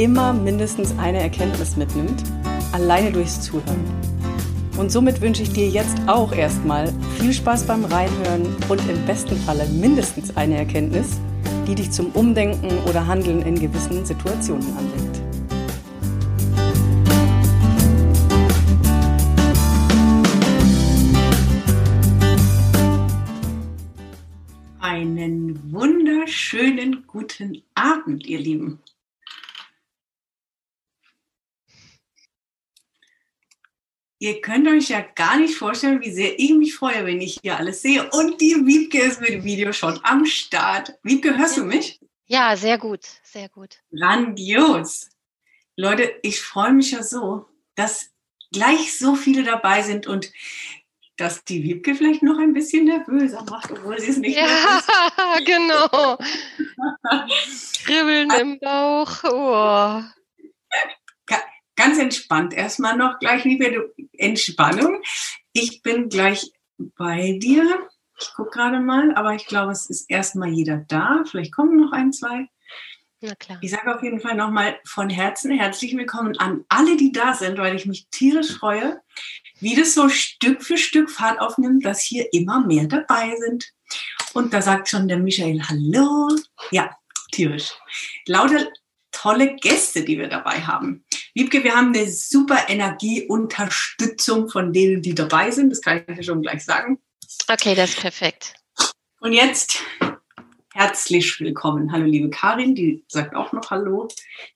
immer mindestens eine Erkenntnis mitnimmt, alleine durchs Zuhören. Und somit wünsche ich dir jetzt auch erstmal viel Spaß beim Reinhören und im besten Falle mindestens eine Erkenntnis, die dich zum Umdenken oder Handeln in gewissen Situationen anregt. Einen wunderschönen guten Abend, ihr Lieben. Ihr könnt euch ja gar nicht vorstellen, wie sehr ich mich freue, wenn ich hier alles sehe. Und die Wiebke ist mit dem Video schon am Start. Wiebke, hörst du mich? Ja, sehr gut, sehr gut. Grandios. Leute, ich freue mich ja so, dass gleich so viele dabei sind und dass die Wiebke vielleicht noch ein bisschen nervöser macht, obwohl sie es nicht ja, genau. Kribbeln im Bauch. Oh ganz entspannt erstmal noch gleich, liebe Entspannung. Ich bin gleich bei dir. Ich gucke gerade mal, aber ich glaube, es ist erstmal jeder da. Vielleicht kommen noch ein, zwei. Na klar. Ich sage auf jeden Fall nochmal von Herzen herzlich willkommen an alle, die da sind, weil ich mich tierisch freue, wie das so Stück für Stück Fahrt aufnimmt, dass hier immer mehr dabei sind. Und da sagt schon der Michael Hallo. Ja, tierisch. Lauter tolle Gäste, die wir dabei haben. Wiebke, wir haben eine super Energieunterstützung von denen, die dabei sind. Das kann ich dir schon gleich sagen. Okay, das ist perfekt. Und jetzt herzlich willkommen. Hallo, liebe Karin, die sagt auch noch Hallo.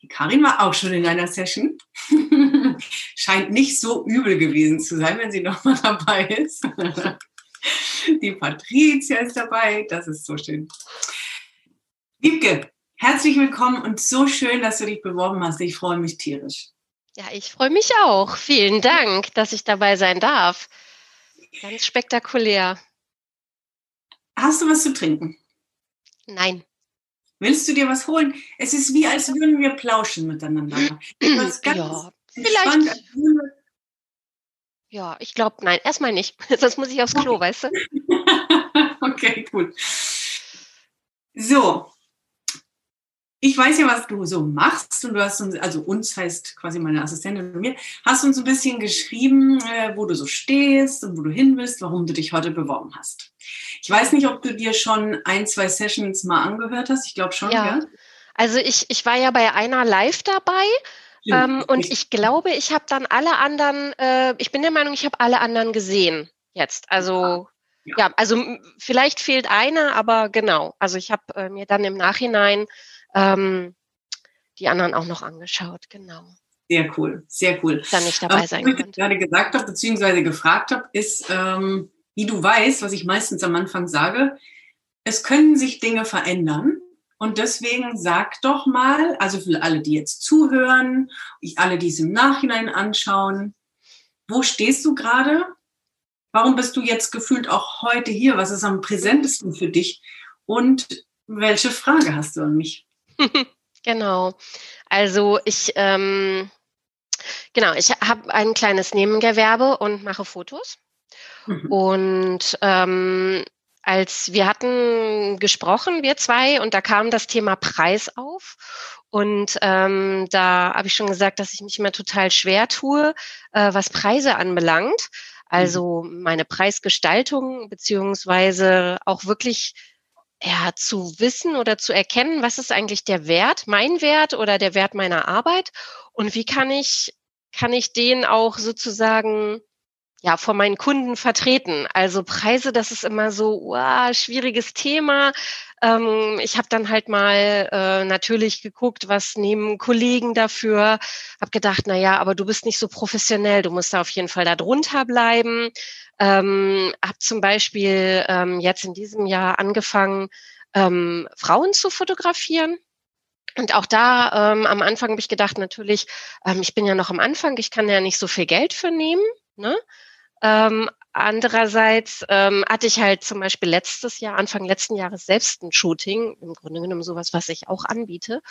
Die Karin war auch schon in einer Session. Scheint nicht so übel gewesen zu sein, wenn sie nochmal dabei ist. die Patricia ist dabei. Das ist so schön. Wiebke, Herzlich willkommen und so schön, dass du dich beworben hast. Ich freue mich tierisch. Ja, ich freue mich auch. Vielen Dank, dass ich dabei sein darf. Ganz spektakulär. Hast du was zu trinken? Nein. Willst du dir was holen? Es ist wie, als würden wir plauschen miteinander. ja, vielleicht. Ja, ich glaube, nein, erstmal nicht. Sonst muss ich aufs Klo, weißt du? okay, gut. So, ich weiß ja, was du so machst und du hast uns, also uns heißt quasi meine Assistentin und mir, hast uns ein bisschen geschrieben, äh, wo du so stehst und wo du hin willst, warum du dich heute beworben hast. Ich weiß nicht, ob du dir schon ein, zwei Sessions mal angehört hast. Ich glaube schon, ja. ja. Also ich, ich war ja bei einer live dabei. Ja, ähm, und ich glaube, ich habe dann alle anderen, äh, ich bin der Meinung, ich habe alle anderen gesehen jetzt. Also ja. ja, also vielleicht fehlt einer, aber genau. Also ich habe äh, mir dann im Nachhinein ähm, die anderen auch noch angeschaut, genau. Sehr cool, sehr cool. Dann nicht dabei sein Was ich gerade gesagt habe, beziehungsweise gefragt habe, ist, ähm, wie du weißt, was ich meistens am Anfang sage, es können sich Dinge verändern. Und deswegen sag doch mal, also für alle, die jetzt zuhören, alle, die es im Nachhinein anschauen, wo stehst du gerade? Warum bist du jetzt gefühlt auch heute hier? Was ist am präsentesten für dich? Und welche Frage hast du an mich? genau. Also ich, ähm, genau, ich habe ein kleines Nebengewerbe und mache Fotos. Mhm. Und ähm, als wir hatten gesprochen, wir zwei, und da kam das Thema Preis auf. Und ähm, da habe ich schon gesagt, dass ich mich immer total schwer tue, äh, was Preise anbelangt. Also mhm. meine Preisgestaltung beziehungsweise auch wirklich ja, zu wissen oder zu erkennen, was ist eigentlich der Wert, mein Wert oder der Wert meiner Arbeit und wie kann ich, kann ich den auch sozusagen ja, vor meinen Kunden vertreten. Also Preise, das ist immer so, wow, schwieriges Thema. Ähm, ich habe dann halt mal äh, natürlich geguckt, was nehmen Kollegen dafür. Habe gedacht, na ja, aber du bist nicht so professionell, du musst da auf jeden Fall da drunter bleiben. Ähm, habe zum Beispiel ähm, jetzt in diesem Jahr angefangen, ähm, Frauen zu fotografieren Und auch da ähm, am Anfang habe ich gedacht, natürlich, ähm, ich bin ja noch am Anfang, ich kann ja nicht so viel Geld für nehmen. Ne? Ähm, andererseits ähm, hatte ich halt zum Beispiel letztes Jahr, Anfang letzten Jahres selbst ein Shooting, im Grunde genommen sowas, was ich auch anbiete.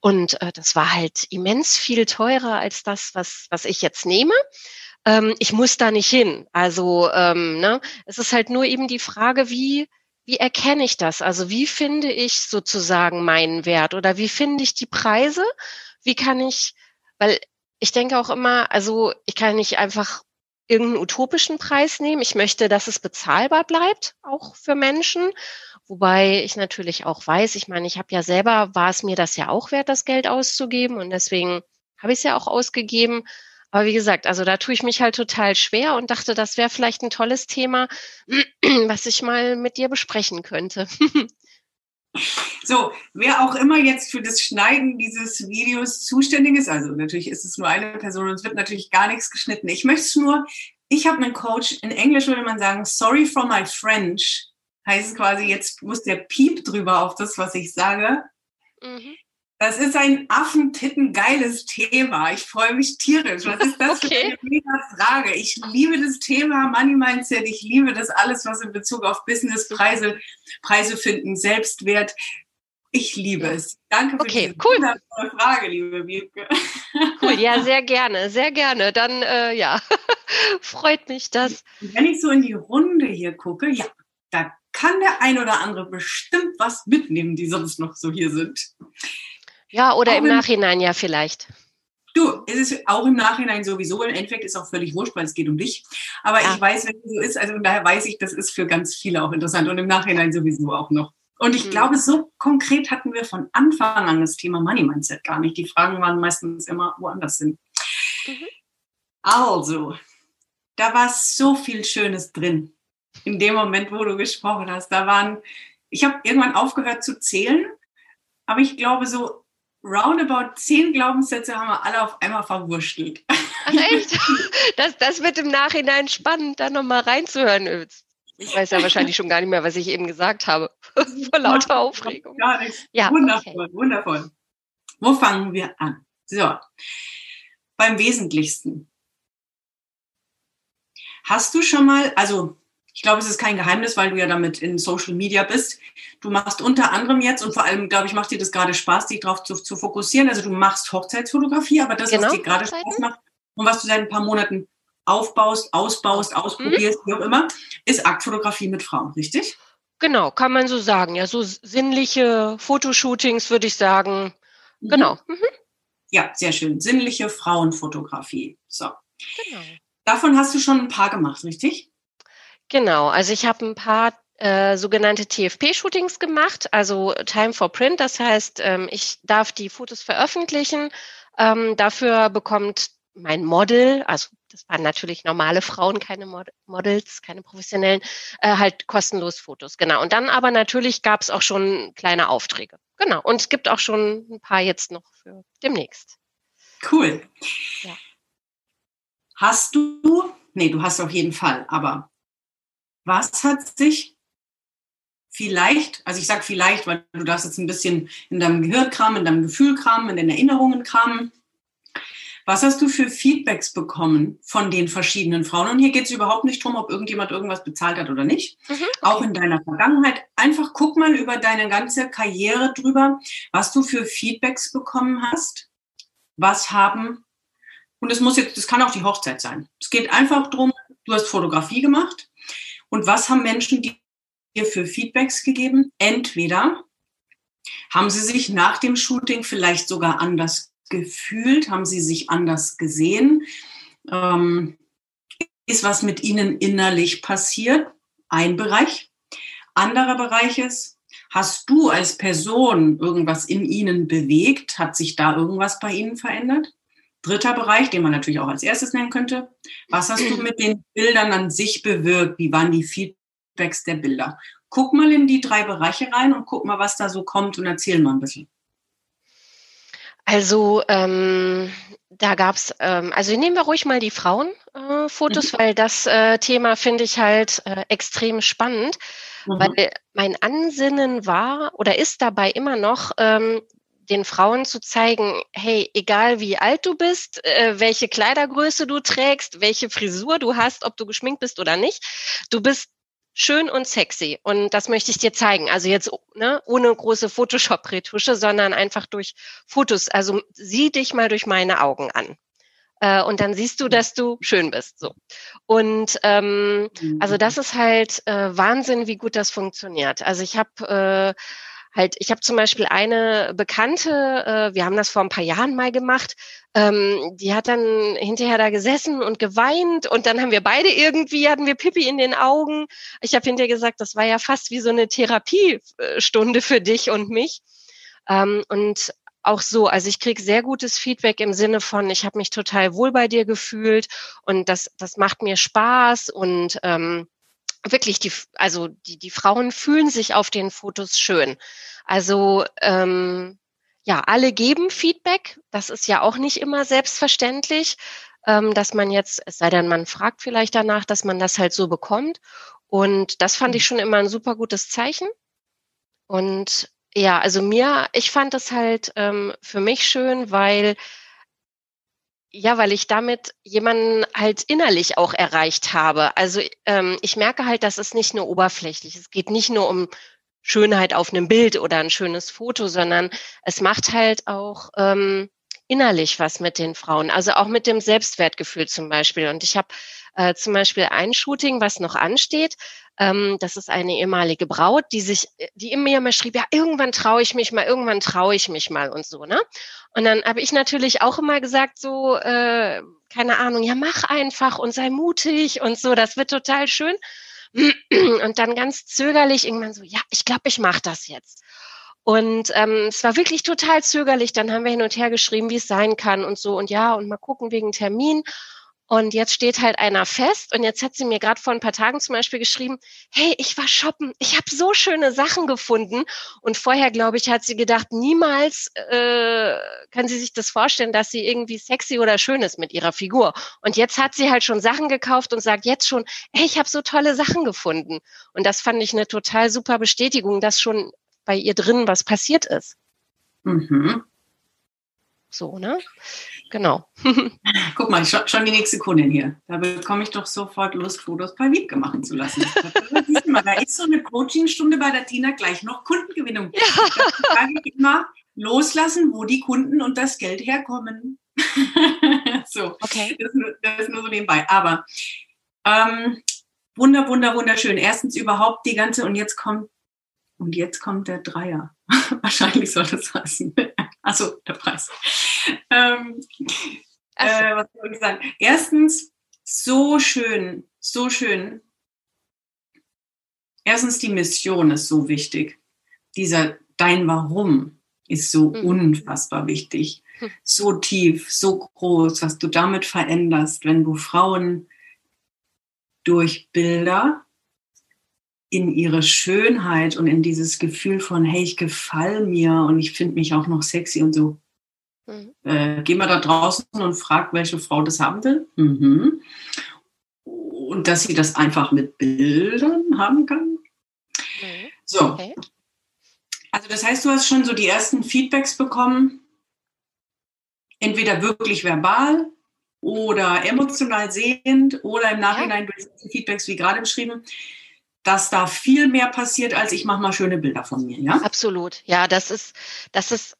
Und äh, das war halt immens viel teurer als das, was, was ich jetzt nehme. Ähm, ich muss da nicht hin. Also ähm, ne, es ist halt nur eben die Frage, wie, wie erkenne ich das? Also wie finde ich sozusagen meinen Wert oder wie finde ich die Preise? Wie kann ich, weil ich denke auch immer, also ich kann nicht einfach irgendeinen utopischen Preis nehmen. Ich möchte, dass es bezahlbar bleibt, auch für Menschen. Wobei ich natürlich auch weiß, ich meine, ich habe ja selber, war es mir das ja auch wert, das Geld auszugeben und deswegen habe ich es ja auch ausgegeben. Aber wie gesagt, also da tue ich mich halt total schwer und dachte, das wäre vielleicht ein tolles Thema, was ich mal mit dir besprechen könnte. So, wer auch immer jetzt für das Schneiden dieses Videos zuständig ist, also natürlich ist es nur eine Person und es wird natürlich gar nichts geschnitten. Ich möchte es nur, ich habe einen Coach, in Englisch würde man sagen, sorry for my French, heißt quasi, jetzt muss der Piep drüber auf das, was ich sage. Mhm. Das ist ein affentittengeiles Thema. Ich freue mich tierisch. Was ist das okay. für eine mega Frage? Ich liebe das Thema Money Mindset. Ich liebe das alles, was in Bezug auf Business, Preise, Preise finden, Selbstwert. Ich liebe es. Danke für okay, diese cool. wundervolle Frage, liebe Wiebke. Cool, ja, sehr gerne, sehr gerne. Dann, äh, ja, freut mich das. Wenn ich so in die Runde hier gucke, ja, da kann der ein oder andere bestimmt was mitnehmen, die sonst noch so hier sind. Ja, oder auch im Nachhinein ja vielleicht. Du, es ist auch im Nachhinein sowieso. Im Endeffekt ist auch völlig wurscht, weil es geht um dich. Aber ja. ich weiß, wenn es so ist, also daher weiß ich, das ist für ganz viele auch interessant und im Nachhinein sowieso auch noch. Und ich mhm. glaube, so konkret hatten wir von Anfang an das Thema Money Mindset gar nicht. Die Fragen waren meistens immer woanders hin. Mhm. Also, da war so viel Schönes drin. In dem Moment, wo du gesprochen hast, da waren, ich habe irgendwann aufgehört zu zählen, aber ich glaube, so roundabout zehn Glaubenssätze haben wir alle auf einmal verwurschtelt. Ach echt? Das, das wird im Nachhinein spannend, da nochmal reinzuhören. Ich weiß ja wahrscheinlich schon gar nicht mehr, was ich eben gesagt habe. Vor lauter Aufregung. Gar nicht. Ja, wundervoll, okay. wundervoll. Wo fangen wir an? So, beim Wesentlichsten. Hast du schon mal, also ich glaube, es ist kein Geheimnis, weil du ja damit in Social Media bist. Du machst unter anderem jetzt und vor allem, glaube ich, macht dir das gerade Spaß, dich darauf zu, zu, fokussieren. Also du machst Hochzeitsfotografie, aber das, genau, was dir gerade Spaß macht und was du seit ein paar Monaten aufbaust, ausbaust, mhm. ausprobierst, mhm. wie auch immer, ist Aktfotografie mit Frauen, richtig? Genau, kann man so sagen. Ja, so sinnliche Fotoshootings würde ich sagen. Mhm. Genau. Mhm. Ja, sehr schön. Sinnliche Frauenfotografie. So. Genau. Davon hast du schon ein paar gemacht, richtig? Genau, also ich habe ein paar äh, sogenannte TFP-Shootings gemacht, also Time for Print. Das heißt, ähm, ich darf die Fotos veröffentlichen. Ähm, dafür bekommt mein Model, also das waren natürlich normale Frauen, keine Mod Models, keine professionellen, äh, halt kostenlos Fotos. Genau. Und dann aber natürlich gab es auch schon kleine Aufträge. Genau. Und es gibt auch schon ein paar jetzt noch für demnächst. Cool. Ja. Hast du, nee, du hast auf jeden Fall, aber was hat sich vielleicht, also ich sage vielleicht, weil du darfst jetzt ein bisschen in deinem Gehirn kramen, in deinem Gefühl kramen, in den Erinnerungen kramen. Was hast du für Feedbacks bekommen von den verschiedenen Frauen? Und hier geht es überhaupt nicht darum, ob irgendjemand irgendwas bezahlt hat oder nicht. Mhm. Auch in deiner Vergangenheit. Einfach guck mal über deine ganze Karriere drüber, was du für Feedbacks bekommen hast. Was haben, und es muss jetzt, das kann auch die Hochzeit sein. Es geht einfach darum, du hast Fotografie gemacht und was haben Menschen dir für Feedbacks gegeben? Entweder haben sie sich nach dem Shooting vielleicht sogar anders gefühlt, haben sie sich anders gesehen, ähm, ist was mit ihnen innerlich passiert, ein Bereich. Anderer Bereich ist, hast du als Person irgendwas in ihnen bewegt? Hat sich da irgendwas bei ihnen verändert? Dritter Bereich, den man natürlich auch als erstes nennen könnte. Was hast du mit den Bildern an sich bewirkt? Wie waren die Feedbacks der Bilder? Guck mal in die drei Bereiche rein und guck mal, was da so kommt und erzähl mal ein bisschen. Also ähm, da gab's, ähm, also nehmen wir ruhig mal die Frauenfotos, äh, mhm. weil das äh, Thema finde ich halt äh, extrem spannend, mhm. weil mein Ansinnen war oder ist dabei immer noch, ähm, den Frauen zu zeigen, hey, egal wie alt du bist, äh, welche Kleidergröße du trägst, welche Frisur du hast, ob du geschminkt bist oder nicht, du bist schön und sexy. Und das möchte ich dir zeigen. Also jetzt ne, ohne große Photoshop-Retusche, sondern einfach durch Fotos. Also sieh dich mal durch meine Augen an. Äh, und dann siehst du, dass du schön bist. So. Und ähm, also das ist halt äh, Wahnsinn, wie gut das funktioniert. Also ich habe äh, halt, ich habe zum Beispiel eine Bekannte, äh, wir haben das vor ein paar Jahren mal gemacht, ähm, die hat dann hinterher da gesessen und geweint und dann haben wir beide irgendwie, hatten wir Pipi in den Augen. Ich habe hinterher gesagt, das war ja fast wie so eine Therapiestunde für dich und mich. Ähm, und auch so, also ich kriege sehr gutes Feedback im Sinne von, ich habe mich total wohl bei dir gefühlt und das, das macht mir Spaß und ähm, wirklich die, also die, die Frauen fühlen sich auf den Fotos schön. Also ähm, ja, alle geben Feedback. Das ist ja auch nicht immer selbstverständlich, ähm, dass man jetzt, es sei denn, man fragt vielleicht danach, dass man das halt so bekommt. Und das fand ich mhm. schon immer ein super gutes Zeichen. Und ja, also mir, ich fand es halt ähm, für mich schön, weil ja, weil ich damit jemanden halt innerlich auch erreicht habe. Also ähm, ich merke halt, dass es nicht nur oberflächlich. Es geht nicht nur um Schönheit auf einem Bild oder ein schönes Foto, sondern es macht halt auch ähm, innerlich was mit den Frauen, also auch mit dem Selbstwertgefühl zum Beispiel. Und ich habe äh, zum Beispiel ein Shooting, was noch ansteht. Ähm, das ist eine ehemalige Braut, die sich, die immer mir schrieb, ja, irgendwann traue ich mich mal, irgendwann traue ich mich mal und so, ne? Und dann habe ich natürlich auch immer gesagt, so, äh, keine Ahnung, ja, mach einfach und sei mutig und so, das wird total schön. Und dann ganz zögerlich irgendwann so, ja, ich glaube, ich mache das jetzt. Und ähm, es war wirklich total zögerlich. Dann haben wir hin und her geschrieben, wie es sein kann und so. Und ja, und mal gucken wegen Termin. Und jetzt steht halt einer fest und jetzt hat sie mir gerade vor ein paar Tagen zum Beispiel geschrieben, hey, ich war shoppen, ich habe so schöne Sachen gefunden. Und vorher, glaube ich, hat sie gedacht, niemals äh, kann sie sich das vorstellen, dass sie irgendwie sexy oder schön ist mit ihrer Figur. Und jetzt hat sie halt schon Sachen gekauft und sagt jetzt schon, hey, ich habe so tolle Sachen gefunden. Und das fand ich eine total super Bestätigung, dass schon bei ihr drin was passiert ist. Mhm. So, ne? Genau. Guck mal, schon, schon die nächste Kundin hier. Da bekomme ich doch sofort Lust, Fotos bei Wiebke machen zu lassen. mal, da ist so eine Coachingstunde bei der Tina gleich noch Kundengewinnung. Ja. Da frage ich immer, loslassen, wo die Kunden und das Geld herkommen. so, okay. Das ist, nur, das ist nur so nebenbei. Aber ähm, wunder, wunder, wunderschön. Erstens überhaupt die ganze, und jetzt kommt, und jetzt kommt der Dreier. Wahrscheinlich soll das heißen. Achso, der Preis. Ähm, äh, was soll ich sagen? Erstens, so schön, so schön. Erstens, die Mission ist so wichtig. Dieser Dein Warum ist so mhm. unfassbar wichtig. Hm. So tief, so groß, was du damit veränderst, wenn du Frauen durch Bilder in ihre Schönheit und in dieses Gefühl von, hey, ich gefall mir und ich finde mich auch noch sexy und so. Mhm. Äh, geh mal da draußen und frag, welche Frau das haben will. Mhm. Und dass sie das einfach mit Bildern haben kann. Mhm. So. Okay. Also das heißt, du hast schon so die ersten Feedbacks bekommen, entweder wirklich verbal oder emotional sehend oder im Nachhinein durch Feedbacks wie gerade beschrieben dass da viel mehr passiert, als ich mache mal schöne Bilder von mir, ja? Absolut. Ja, das ist, das ist,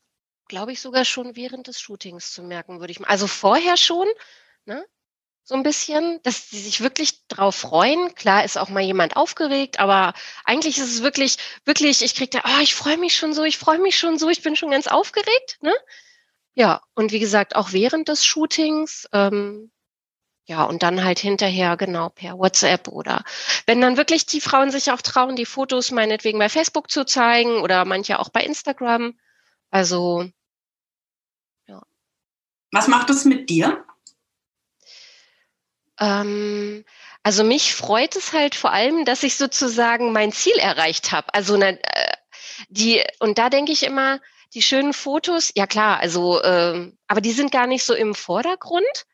glaube ich, sogar schon während des Shootings zu merken, würde ich mal. Also vorher schon, ne? So ein bisschen, dass sie sich wirklich drauf freuen. Klar ist auch mal jemand aufgeregt, aber eigentlich ist es wirklich, wirklich, ich kriege da, oh, ich freue mich schon so, ich freue mich schon so, ich bin schon ganz aufgeregt, ne? Ja, und wie gesagt, auch während des Shootings, ähm, ja, und dann halt hinterher genau per WhatsApp oder wenn dann wirklich die Frauen sich auch trauen, die Fotos meinetwegen bei Facebook zu zeigen oder manche auch bei Instagram. Also, ja. Was macht es mit dir? Ähm, also mich freut es halt vor allem, dass ich sozusagen mein Ziel erreicht habe. Also ne, die und da denke ich immer, die schönen Fotos, ja klar, also äh, aber die sind gar nicht so im Vordergrund,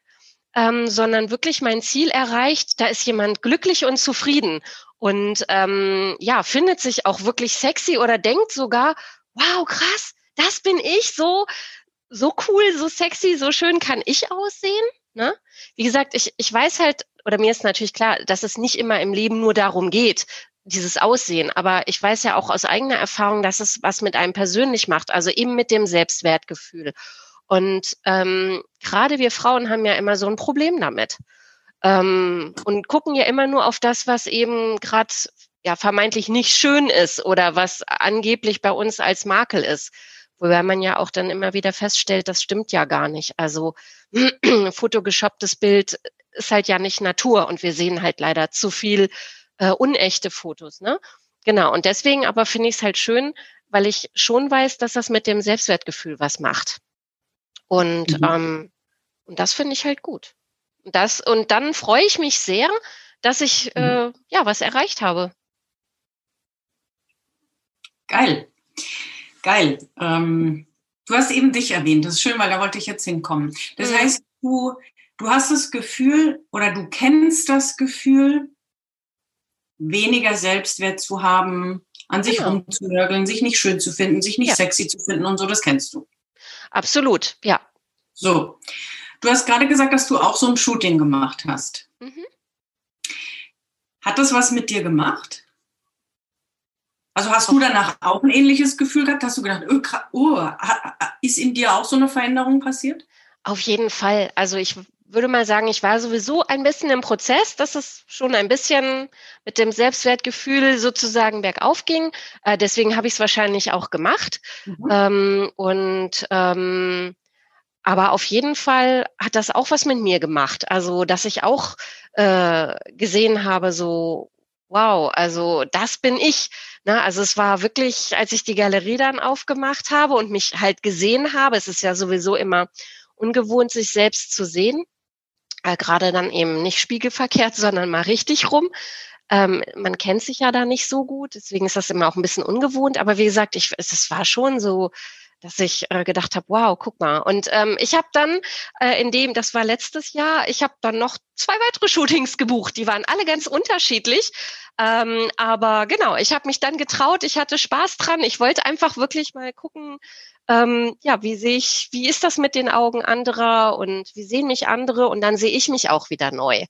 ähm, sondern wirklich mein Ziel erreicht. Da ist jemand glücklich und zufrieden und ähm, ja, findet sich auch wirklich sexy oder denkt sogar, wow, krass, das bin ich, so, so cool, so sexy, so schön kann ich aussehen. Ne? Wie gesagt, ich, ich weiß halt, oder mir ist natürlich klar, dass es nicht immer im Leben nur darum geht, dieses Aussehen. Aber ich weiß ja auch aus eigener Erfahrung, dass es was mit einem persönlich macht, also eben mit dem Selbstwertgefühl. Und ähm, gerade wir Frauen haben ja immer so ein Problem damit ähm, und gucken ja immer nur auf das, was eben gerade ja vermeintlich nicht schön ist oder was angeblich bei uns als Makel ist. Wobei man ja auch dann immer wieder feststellt, das stimmt ja gar nicht. Also fotogeshopptes Bild ist halt ja nicht Natur und wir sehen halt leider zu viel äh, unechte Fotos. Ne? Genau, und deswegen aber finde ich es halt schön, weil ich schon weiß, dass das mit dem Selbstwertgefühl was macht. Und, mhm. ähm, und das finde ich halt gut. Und, das, und dann freue ich mich sehr, dass ich mhm. äh, ja was erreicht habe. Geil. Geil. Ähm, du hast eben dich erwähnt. Das ist schön, weil da wollte ich jetzt hinkommen. Das mhm. heißt, du, du hast das Gefühl oder du kennst das Gefühl, weniger Selbstwert zu haben, an sich genau. rumzunörgeln, sich nicht schön zu finden, sich nicht ja. sexy zu finden und so, das kennst du. Absolut, ja. So. Du hast gerade gesagt, dass du auch so ein Shooting gemacht hast. Mhm. Hat das was mit dir gemacht? Also hast du danach auch ein ähnliches Gefühl gehabt? Hast du gedacht, oh, oh, ist in dir auch so eine Veränderung passiert? Auf jeden Fall. Also ich würde mal sagen, ich war sowieso ein bisschen im Prozess, dass es schon ein bisschen mit dem Selbstwertgefühl sozusagen bergauf ging. Äh, deswegen habe ich es wahrscheinlich auch gemacht. Mhm. Ähm, und ähm, aber auf jeden Fall hat das auch was mit mir gemacht. Also, dass ich auch äh, gesehen habe, so, wow, also das bin ich. Ne? Also es war wirklich, als ich die Galerie dann aufgemacht habe und mich halt gesehen habe, es ist ja sowieso immer ungewohnt, sich selbst zu sehen äh, gerade dann eben nicht spiegelverkehrt, sondern mal richtig rum. Ähm, man kennt sich ja da nicht so gut, deswegen ist das immer auch ein bisschen ungewohnt. Aber wie gesagt, ich, es, war schon so, dass ich äh, gedacht habe, wow, guck mal. Und ähm, ich habe dann äh, in dem, das war letztes Jahr, ich habe dann noch zwei weitere Shootings gebucht. Die waren alle ganz unterschiedlich. Ähm, aber genau, ich habe mich dann getraut, ich hatte Spaß dran. Ich wollte einfach wirklich mal gucken, ähm, ja, wie sehe ich, wie ist das mit den Augen anderer und wie sehen mich andere und dann sehe ich mich auch wieder neu.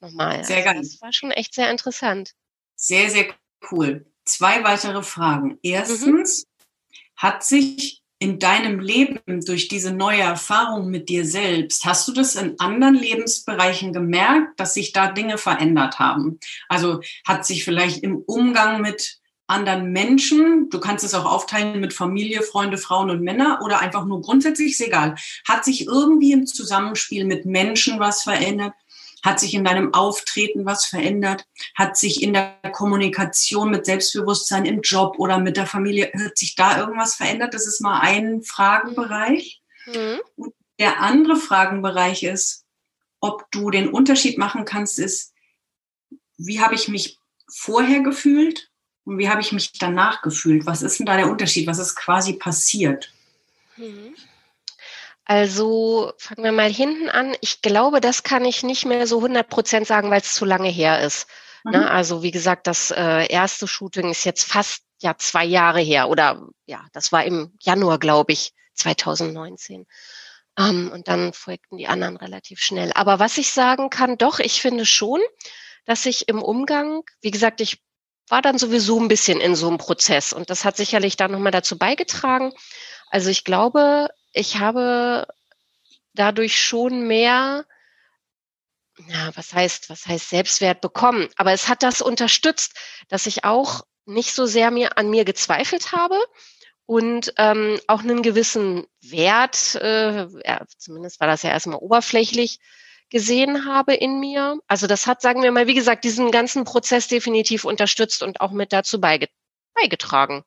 Nochmal. Sehr also, geil. Das war schon echt sehr interessant. Sehr, sehr cool. Zwei weitere Fragen. Erstens, mhm. hat sich in deinem Leben durch diese neue Erfahrung mit dir selbst, hast du das in anderen Lebensbereichen gemerkt, dass sich da Dinge verändert haben? Also hat sich vielleicht im Umgang mit anderen Menschen, du kannst es auch aufteilen mit Familie, Freunde, Frauen und Männer oder einfach nur grundsätzlich, ist egal. Hat sich irgendwie im Zusammenspiel mit Menschen was verändert? Hat sich in deinem Auftreten was verändert? Hat sich in der Kommunikation mit Selbstbewusstsein im Job oder mit der Familie, hat sich da irgendwas verändert? Das ist mal ein Fragenbereich. Mhm. Und der andere Fragenbereich ist, ob du den Unterschied machen kannst, ist, wie habe ich mich vorher gefühlt und wie habe ich mich danach gefühlt? Was ist denn da der Unterschied? Was ist quasi passiert? Mhm. Also fangen wir mal hinten an. Ich glaube, das kann ich nicht mehr so 100 Prozent sagen, weil es zu lange her ist. Mhm. Ne? Also wie gesagt, das äh, erste Shooting ist jetzt fast ja zwei Jahre her oder ja, das war im Januar, glaube ich, 2019. Ähm, und dann folgten die anderen relativ schnell. Aber was ich sagen kann, doch, ich finde schon, dass ich im Umgang, wie gesagt, ich war dann sowieso ein bisschen in so einem Prozess und das hat sicherlich dann nochmal dazu beigetragen. Also ich glaube, ich habe dadurch schon mehr, ja, was heißt, was heißt Selbstwert bekommen? Aber es hat das unterstützt, dass ich auch nicht so sehr mir an mir gezweifelt habe und ähm, auch einen gewissen Wert, äh, ja, zumindest war das ja erstmal oberflächlich, gesehen habe in mir. Also das hat, sagen wir mal, wie gesagt, diesen ganzen Prozess definitiv unterstützt und auch mit dazu beigetragen.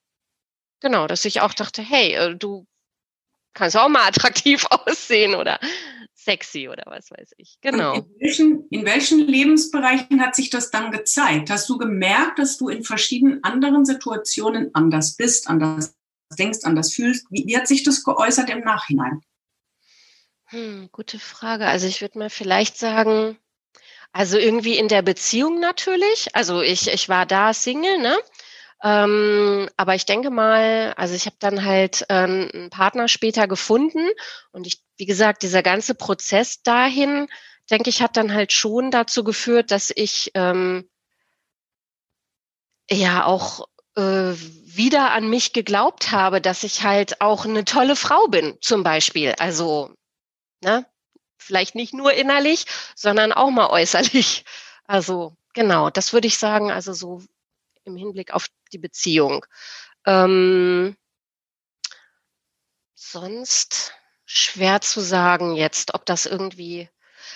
Genau, dass ich auch dachte, hey, äh, du kannst auch mal attraktiv aussehen oder sexy oder was weiß ich. Genau. In welchen, in welchen Lebensbereichen hat sich das dann gezeigt? Hast du gemerkt, dass du in verschiedenen anderen Situationen anders bist, anders denkst, anders fühlst? Wie, wie hat sich das geäußert im Nachhinein? Hm, gute Frage. Also ich würde mal vielleicht sagen, also irgendwie in der Beziehung natürlich. Also ich, ich war da Single, ne? Ähm, aber ich denke mal, also ich habe dann halt ähm, einen Partner später gefunden und ich, wie gesagt, dieser ganze Prozess dahin, denke ich, hat dann halt schon dazu geführt, dass ich ähm, ja auch äh, wieder an mich geglaubt habe, dass ich halt auch eine tolle Frau bin, zum Beispiel. Also, ne, vielleicht nicht nur innerlich, sondern auch mal äußerlich. Also, genau, das würde ich sagen, also so im Hinblick auf die Beziehung. Ähm, sonst schwer zu sagen jetzt, ob das irgendwie,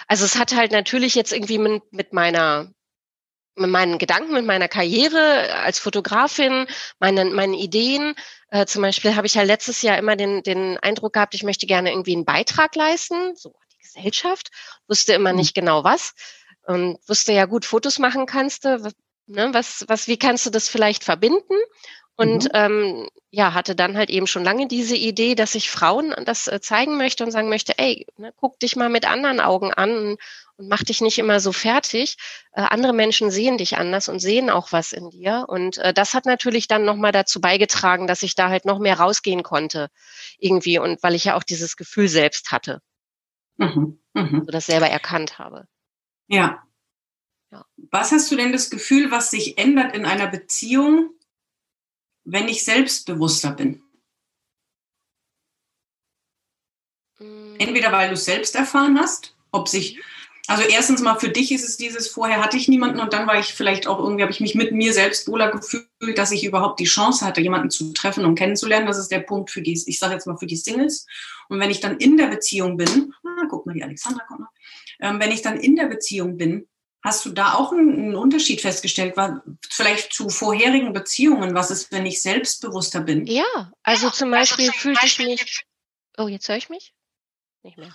also es hat halt natürlich jetzt irgendwie mit, mit meiner mit meinen Gedanken, mit meiner Karriere als Fotografin, meinen, meinen Ideen. Äh, zum Beispiel habe ich ja letztes Jahr immer den, den Eindruck gehabt, ich möchte gerne irgendwie einen Beitrag leisten, so die Gesellschaft, wusste immer mhm. nicht genau was und wusste ja gut, Fotos machen kannst du, ne, was, was, wie kannst du das vielleicht verbinden? Und mhm. ähm, ja, hatte dann halt eben schon lange diese Idee, dass ich Frauen das äh, zeigen möchte und sagen möchte, ey, ne, guck dich mal mit anderen Augen an und, und mach dich nicht immer so fertig. Äh, andere Menschen sehen dich anders und sehen auch was in dir. Und äh, das hat natürlich dann nochmal dazu beigetragen, dass ich da halt noch mehr rausgehen konnte irgendwie und weil ich ja auch dieses Gefühl selbst hatte. Mhm. Mhm. So das selber erkannt habe. Ja. ja. Was hast du denn das Gefühl, was sich ändert in einer Beziehung, wenn ich selbstbewusster bin? Mm. Entweder weil du es selbst erfahren hast, ob sich, also erstens mal für dich ist es dieses, vorher hatte ich niemanden und dann war ich vielleicht auch irgendwie, habe ich mich mit mir selbst wohler gefühlt, dass ich überhaupt die Chance hatte, jemanden zu treffen und kennenzulernen. Das ist der Punkt für die, ich sage jetzt mal für die Singles. Und wenn ich dann in der Beziehung bin, ah, guck mal, die Alexandra kommt noch, ähm, wenn ich dann in der Beziehung bin, Hast du da auch einen, Unterschied festgestellt, vielleicht zu vorherigen Beziehungen? Was ist, wenn ich selbstbewusster bin? Ja, also ja, zum also Beispiel also fühlte ich mich. Oh, jetzt höre ich mich? Nicht mehr.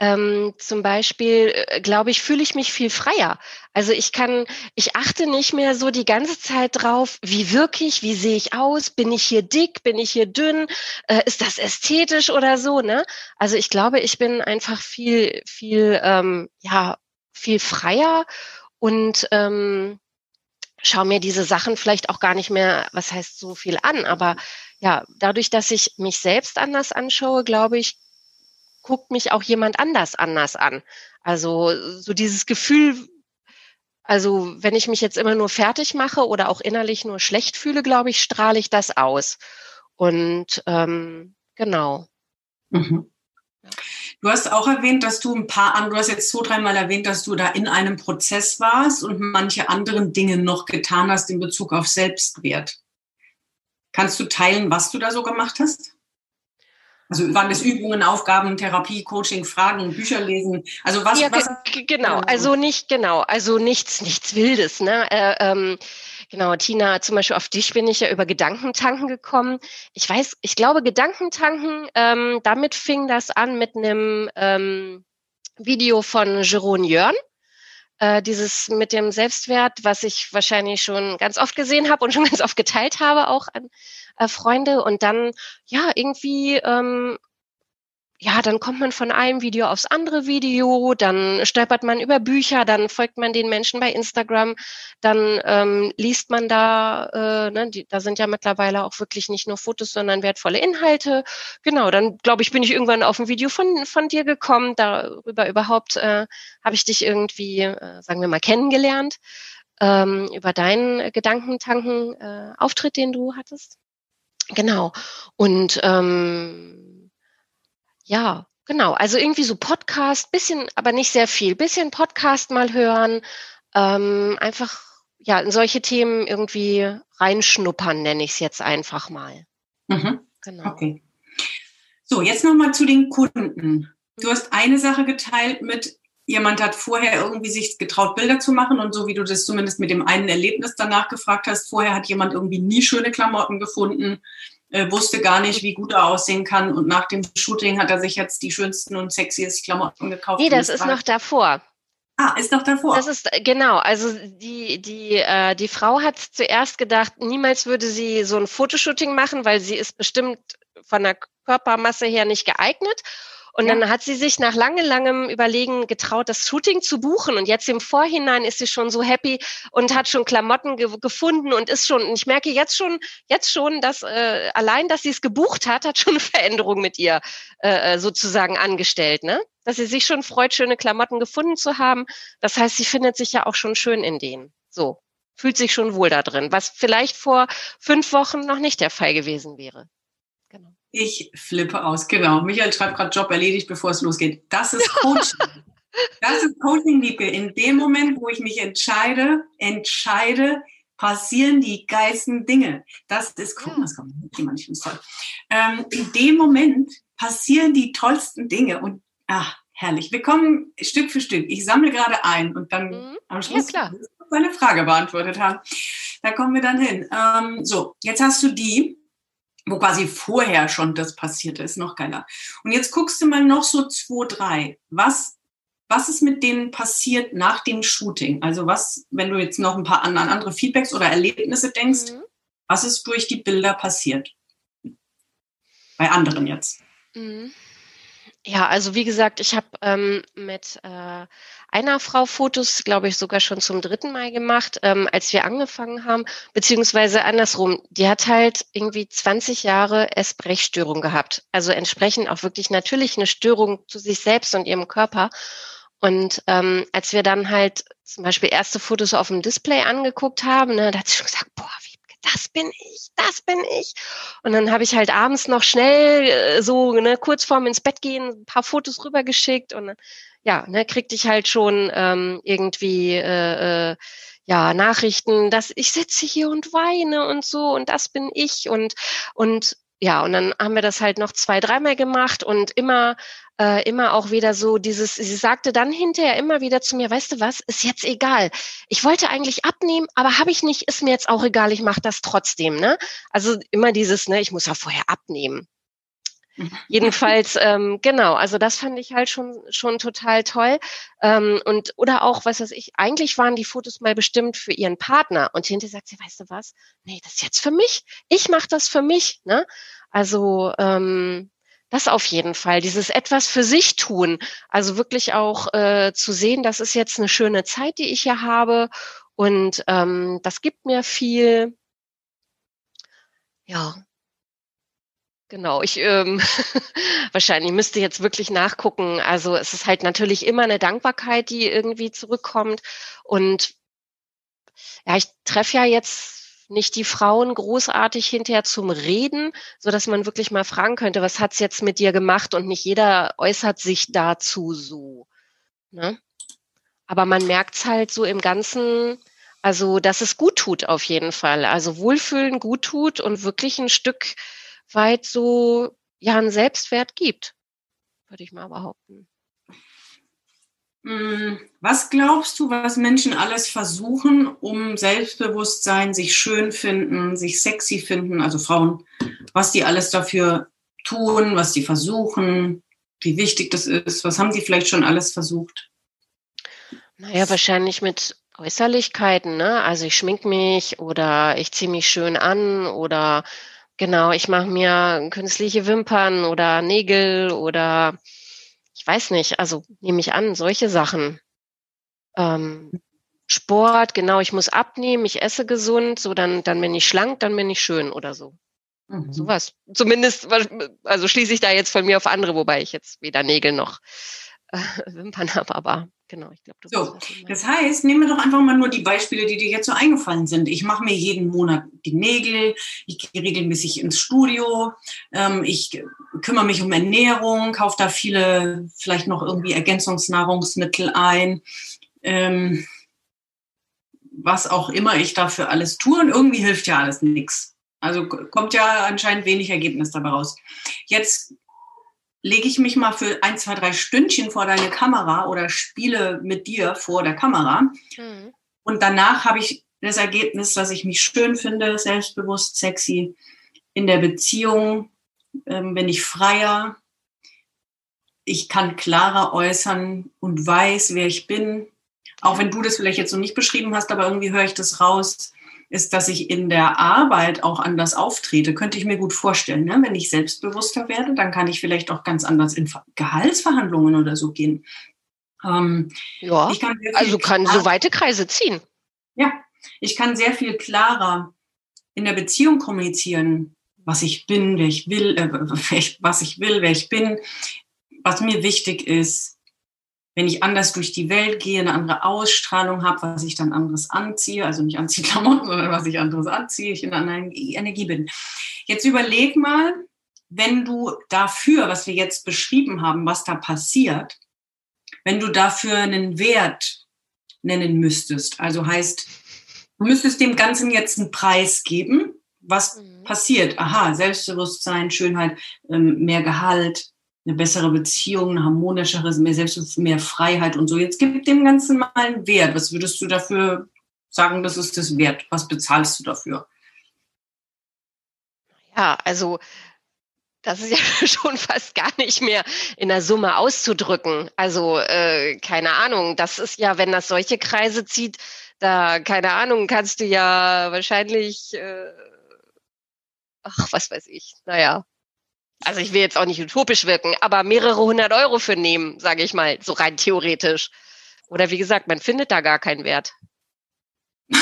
Ähm, zum Beispiel, äh, glaube ich, fühle ich mich viel freier. Also ich kann, ich achte nicht mehr so die ganze Zeit drauf, wie wirklich, wie sehe ich aus, bin ich hier dick, bin ich hier dünn, äh, ist das ästhetisch oder so, ne? Also ich glaube, ich bin einfach viel, viel, ähm, ja, viel freier und ähm, schaue mir diese Sachen vielleicht auch gar nicht mehr, was heißt so viel an, aber ja, dadurch, dass ich mich selbst anders anschaue, glaube ich, guckt mich auch jemand anders anders an. Also so dieses Gefühl, also wenn ich mich jetzt immer nur fertig mache oder auch innerlich nur schlecht fühle, glaube ich, strahle ich das aus. Und ähm, genau. Mhm. Du hast auch erwähnt, dass du ein paar du hast jetzt zwei, dreimal erwähnt, dass du da in einem Prozess warst und manche anderen Dinge noch getan hast in Bezug auf Selbstwert. Kannst du teilen, was du da so gemacht hast? Also waren das Übungen, Aufgaben, Therapie, Coaching, Fragen, Bücher lesen? Also was? Ja, was genau. Also nicht genau. Also nichts, nichts Wildes. Ne? Äh, ähm, Genau, Tina, zum Beispiel auf dich bin ich ja über Gedankentanken gekommen. Ich weiß, ich glaube, Gedankentanken, ähm, damit fing das an mit einem ähm, Video von Jerome Jörn. Äh, dieses mit dem Selbstwert, was ich wahrscheinlich schon ganz oft gesehen habe und schon ganz oft geteilt habe, auch an äh, Freunde. Und dann, ja, irgendwie ähm, ja, dann kommt man von einem Video aufs andere Video, dann stolpert man über Bücher, dann folgt man den Menschen bei Instagram, dann ähm, liest man da, äh, ne, die, da sind ja mittlerweile auch wirklich nicht nur Fotos, sondern wertvolle Inhalte. Genau, dann glaube ich, bin ich irgendwann auf ein Video von, von dir gekommen, darüber überhaupt äh, habe ich dich irgendwie, äh, sagen wir mal, kennengelernt, ähm, über deinen Gedankentanken äh, Auftritt, den du hattest. Genau. Und ähm, ja, genau. Also irgendwie so Podcast, bisschen, aber nicht sehr viel. Bisschen Podcast mal hören, ähm, einfach ja in solche Themen irgendwie reinschnuppern, nenne ich es jetzt einfach mal. Mhm. Genau. Okay. So, jetzt nochmal zu den Kunden. Du hast eine Sache geteilt mit, jemand hat vorher irgendwie sich getraut, Bilder zu machen und so wie du das zumindest mit dem einen Erlebnis danach gefragt hast, vorher hat jemand irgendwie nie schöne Klamotten gefunden äh, wusste gar nicht, wie gut er aussehen kann. Und nach dem Shooting hat er sich jetzt die schönsten und sexiest Klamotten gekauft. Nee, das ist noch davor. Ah, ist noch davor. Das ist genau. Also die die äh, die Frau hat zuerst gedacht, niemals würde sie so ein Fotoshooting machen, weil sie ist bestimmt von der Körpermasse her nicht geeignet. Und ja. dann hat sie sich nach langem, langem Überlegen getraut, das Shooting zu buchen. Und jetzt im Vorhinein ist sie schon so happy und hat schon Klamotten ge gefunden und ist schon, ich merke jetzt schon, jetzt schon, dass äh, allein, dass sie es gebucht hat, hat schon eine Veränderung mit ihr äh, äh, sozusagen angestellt, ne? Dass sie sich schon freut, schöne Klamotten gefunden zu haben. Das heißt, sie findet sich ja auch schon schön in denen. So. Fühlt sich schon wohl da drin, was vielleicht vor fünf Wochen noch nicht der Fall gewesen wäre. Ich flippe aus, genau. Michael schreibt gerade Job erledigt, bevor es losgeht. Das ist Coaching. das ist Coaching, Liebke. In dem Moment, wo ich mich entscheide, entscheide, passieren die geilsten Dinge. Das ist, guck mal, das kommt jemand, ich toll. Ähm, in dem Moment passieren die tollsten Dinge und, ach, herrlich. Wir kommen Stück für Stück. Ich sammle gerade ein und dann mhm. am Schluss ja, meine Frage beantwortet haben. Da kommen wir dann hin. Ähm, so, jetzt hast du die, wo quasi vorher schon das passiert ist, noch geiler. Und jetzt guckst du mal noch so zwei, drei. Was was ist mit denen passiert nach dem Shooting? Also was, wenn du jetzt noch ein paar an, andere Feedbacks oder Erlebnisse denkst, mhm. was ist durch die Bilder passiert? Bei anderen jetzt. Mhm. Ja, also wie gesagt, ich habe ähm, mit äh, einer Frau Fotos, glaube ich, sogar schon zum dritten Mal gemacht, ähm, als wir angefangen haben, beziehungsweise andersrum. Die hat halt irgendwie 20 Jahre Essbrechstörung gehabt. Also entsprechend auch wirklich natürlich eine Störung zu sich selbst und ihrem Körper. Und ähm, als wir dann halt zum Beispiel erste Fotos auf dem Display angeguckt haben, ne, da hat sie schon gesagt, boah, wie, das bin ich, das bin ich. Und dann habe ich halt abends noch schnell äh, so ne, kurz vorm ins Bett gehen ein paar Fotos rübergeschickt und ja, ne, kriegte ich halt schon ähm, irgendwie äh, äh, ja Nachrichten, dass ich sitze hier und weine und so und das bin ich und und ja, und dann haben wir das halt noch zwei, dreimal gemacht und immer, äh, immer auch wieder so dieses, sie sagte dann hinterher immer wieder zu mir, weißt du was, ist jetzt egal. Ich wollte eigentlich abnehmen, aber habe ich nicht, ist mir jetzt auch egal, ich mache das trotzdem, ne? Also immer dieses, ne, ich muss ja vorher abnehmen. Jedenfalls, ähm, genau, also das fand ich halt schon, schon total toll. Ähm, und, oder auch, was weiß ich, eigentlich waren die Fotos mal bestimmt für ihren Partner. Und hinterher sagt sie, weißt du was? Nee, das ist jetzt für mich. Ich mache das für mich. Ne? Also ähm, das auf jeden Fall, dieses etwas für sich tun. Also wirklich auch äh, zu sehen, das ist jetzt eine schöne Zeit, die ich hier habe. Und ähm, das gibt mir viel. Ja, Genau, ich ähm, wahrscheinlich müsste jetzt wirklich nachgucken. Also es ist halt natürlich immer eine Dankbarkeit, die irgendwie zurückkommt. Und ja, ich treffe ja jetzt nicht die Frauen großartig hinterher zum Reden, so dass man wirklich mal fragen könnte, was hat's jetzt mit dir gemacht? Und nicht jeder äußert sich dazu so. Ne? Aber man merkt's halt so im Ganzen, also dass es gut tut auf jeden Fall. Also Wohlfühlen gut tut und wirklich ein Stück weit so ja einen Selbstwert gibt, würde ich mal behaupten. Hm, was glaubst du, was Menschen alles versuchen, um Selbstbewusstsein, sich schön finden, sich sexy finden, also Frauen, was die alles dafür tun, was die versuchen, wie wichtig das ist, was haben die vielleicht schon alles versucht? Naja, wahrscheinlich mit Äußerlichkeiten, ne? Also ich schmink mich oder ich ziehe mich schön an oder Genau, ich mache mir künstliche Wimpern oder Nägel oder ich weiß nicht, also nehme ich an, solche Sachen. Ähm, Sport, genau, ich muss abnehmen, ich esse gesund, so dann, dann bin ich schlank, dann bin ich schön oder so. Mhm. Sowas. Zumindest, also schließe ich da jetzt von mir auf andere, wobei ich jetzt weder Nägel noch äh, Wimpern habe, aber Genau, ich glaube, So, das heißt, nehmen wir doch einfach mal nur die Beispiele, die dir jetzt so eingefallen sind. Ich mache mir jeden Monat die Nägel, ich gehe regelmäßig ins Studio, ähm, ich kümmere mich um Ernährung, kaufe da viele, vielleicht noch irgendwie Ergänzungsnahrungsmittel ein. Ähm, was auch immer ich dafür alles tue und irgendwie hilft ja alles nichts. Also kommt ja anscheinend wenig Ergebnis dabei raus. Jetzt lege ich mich mal für ein, zwei, drei Stündchen vor deine Kamera oder spiele mit dir vor der Kamera. Mhm. Und danach habe ich das Ergebnis, dass ich mich schön finde, selbstbewusst, sexy. In der Beziehung ähm, bin ich freier. Ich kann klarer äußern und weiß, wer ich bin. Auch wenn du das vielleicht jetzt noch nicht beschrieben hast, aber irgendwie höre ich das raus. Ist, dass ich in der Arbeit auch anders auftrete. Könnte ich mir gut vorstellen. Ne? Wenn ich selbstbewusster werde, dann kann ich vielleicht auch ganz anders in Gehaltsverhandlungen oder so gehen. Ähm, ja, kann also kann so weite Kreise ziehen. Ja, ich kann sehr viel klarer in der Beziehung kommunizieren, was ich bin, wer ich will, äh, was ich will, wer ich bin, was mir wichtig ist, wenn ich anders durch die Welt gehe, eine andere Ausstrahlung habe, was ich dann anderes anziehe, also nicht anziehe Klamotten, sondern was ich anderes anziehe, ich in einer Energie bin. Jetzt überleg mal, wenn du dafür, was wir jetzt beschrieben haben, was da passiert, wenn du dafür einen Wert nennen müsstest, also heißt, du müsstest dem Ganzen jetzt einen Preis geben, was mhm. passiert? Aha, Selbstbewusstsein, Schönheit, ähm, mehr Gehalt, eine bessere Beziehung, ein harmonischeres, mehr Selbst, mehr Freiheit und so. Jetzt gib dem Ganzen mal einen Wert. Was würdest du dafür sagen, das ist das Wert? Was bezahlst du dafür? Ja, also das ist ja schon fast gar nicht mehr in der Summe auszudrücken. Also äh, keine Ahnung, das ist ja, wenn das solche Kreise zieht, da keine Ahnung, kannst du ja wahrscheinlich, äh, ach was weiß ich, naja, also ich will jetzt auch nicht utopisch wirken, aber mehrere hundert Euro für nehmen, sage ich mal, so rein theoretisch. Oder wie gesagt, man findet da gar keinen Wert.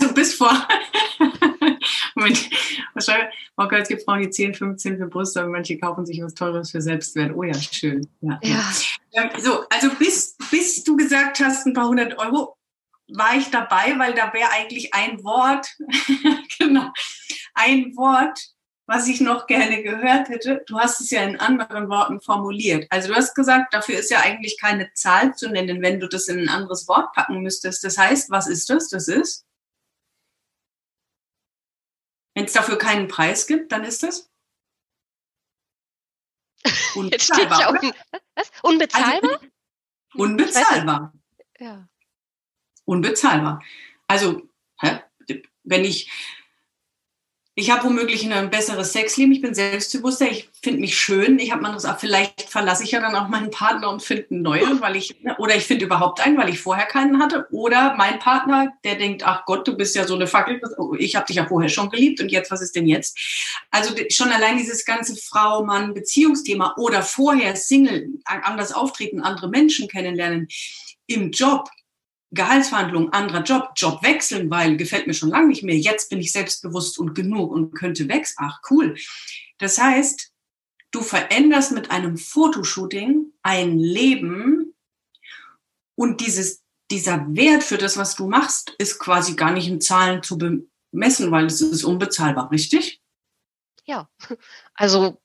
Also bis vor. Moment, wahrscheinlich, Frau es gibt Frauen, die 10, 15 für Brüste und manche kaufen sich was Teures für Selbstwert. Oh ja, schön. Ja. ja. Ähm, so, also bis, bis du gesagt hast, ein paar hundert Euro, war ich dabei, weil da wäre eigentlich ein Wort, genau, ein Wort, was ich noch gerne gehört hätte. Du hast es ja in anderen Worten formuliert. Also du hast gesagt, dafür ist ja eigentlich keine Zahl zu nennen, wenn du das in ein anderes Wort packen müsstest. Das heißt, was ist das? Das ist? Wenn es dafür keinen Preis gibt, dann ist das? Unbezahlbar. Ja un was? Unbezahlbar? Also, unbezahlbar. Ja. Unbezahlbar. Also, hä? wenn ich ich habe womöglich ein besseres Sexleben, ich bin selbstbewusster, ich finde mich schön, ich habe man das vielleicht verlasse ich ja dann auch meinen Partner und finde einen neuen, weil ich oder ich finde überhaupt einen, weil ich vorher keinen hatte. Oder mein Partner, der denkt, ach Gott, du bist ja so eine Fackel, ich habe dich ja vorher schon geliebt. Und jetzt was ist denn jetzt? Also schon allein dieses ganze Frau Mann Beziehungsthema oder vorher Single, anders auftreten, andere Menschen kennenlernen im Job, Gehaltsverhandlungen, anderer Job, Job wechseln, weil gefällt mir schon lange nicht mehr. Jetzt bin ich selbstbewusst und genug und könnte wechseln. Ach, cool. Das heißt, du veränderst mit einem Fotoshooting ein Leben und dieses, dieser Wert für das, was du machst, ist quasi gar nicht in Zahlen zu bemessen, weil es ist unbezahlbar, richtig? Ja, also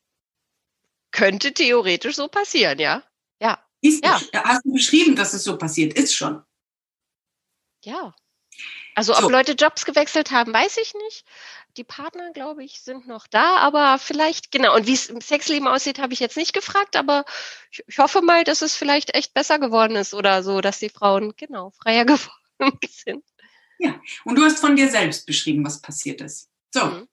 könnte theoretisch so passieren, ja. Ja. Ist, ja. Hast du beschrieben, dass es so passiert? Ist schon. Ja. Also ob so. Leute Jobs gewechselt haben, weiß ich nicht. Die Partner, glaube ich, sind noch da, aber vielleicht, genau. Und wie es im Sexleben aussieht, habe ich jetzt nicht gefragt, aber ich, ich, hoffe mal, dass es vielleicht echt besser geworden ist oder so, dass die Frauen, genau, freier geworden sind. Ja, und du hast von dir selbst beschrieben, was passiert ist. So. Mhm.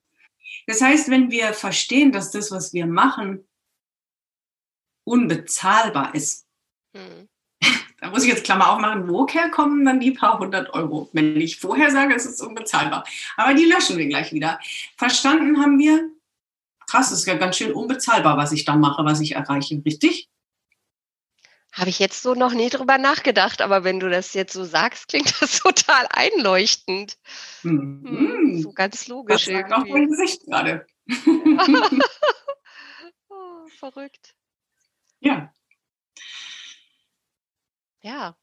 Das heißt, wenn wir verstehen, dass das, was wir machen, unbezahlbar ist, mhm. Da muss ich jetzt Klammer aufmachen, woher kommen dann die paar hundert Euro? Wenn ich vorher sage, es ist unbezahlbar. Aber die löschen wir gleich wieder. Verstanden haben wir, krass, es ist ja ganz schön unbezahlbar, was ich da mache, was ich erreiche, richtig? Habe ich jetzt so noch nie drüber nachgedacht, aber wenn du das jetzt so sagst, klingt das total einleuchtend. Mhm. Hm, so ganz logisch. Das sagt auch mein Gesicht gerade. oh, verrückt. Ja, ja.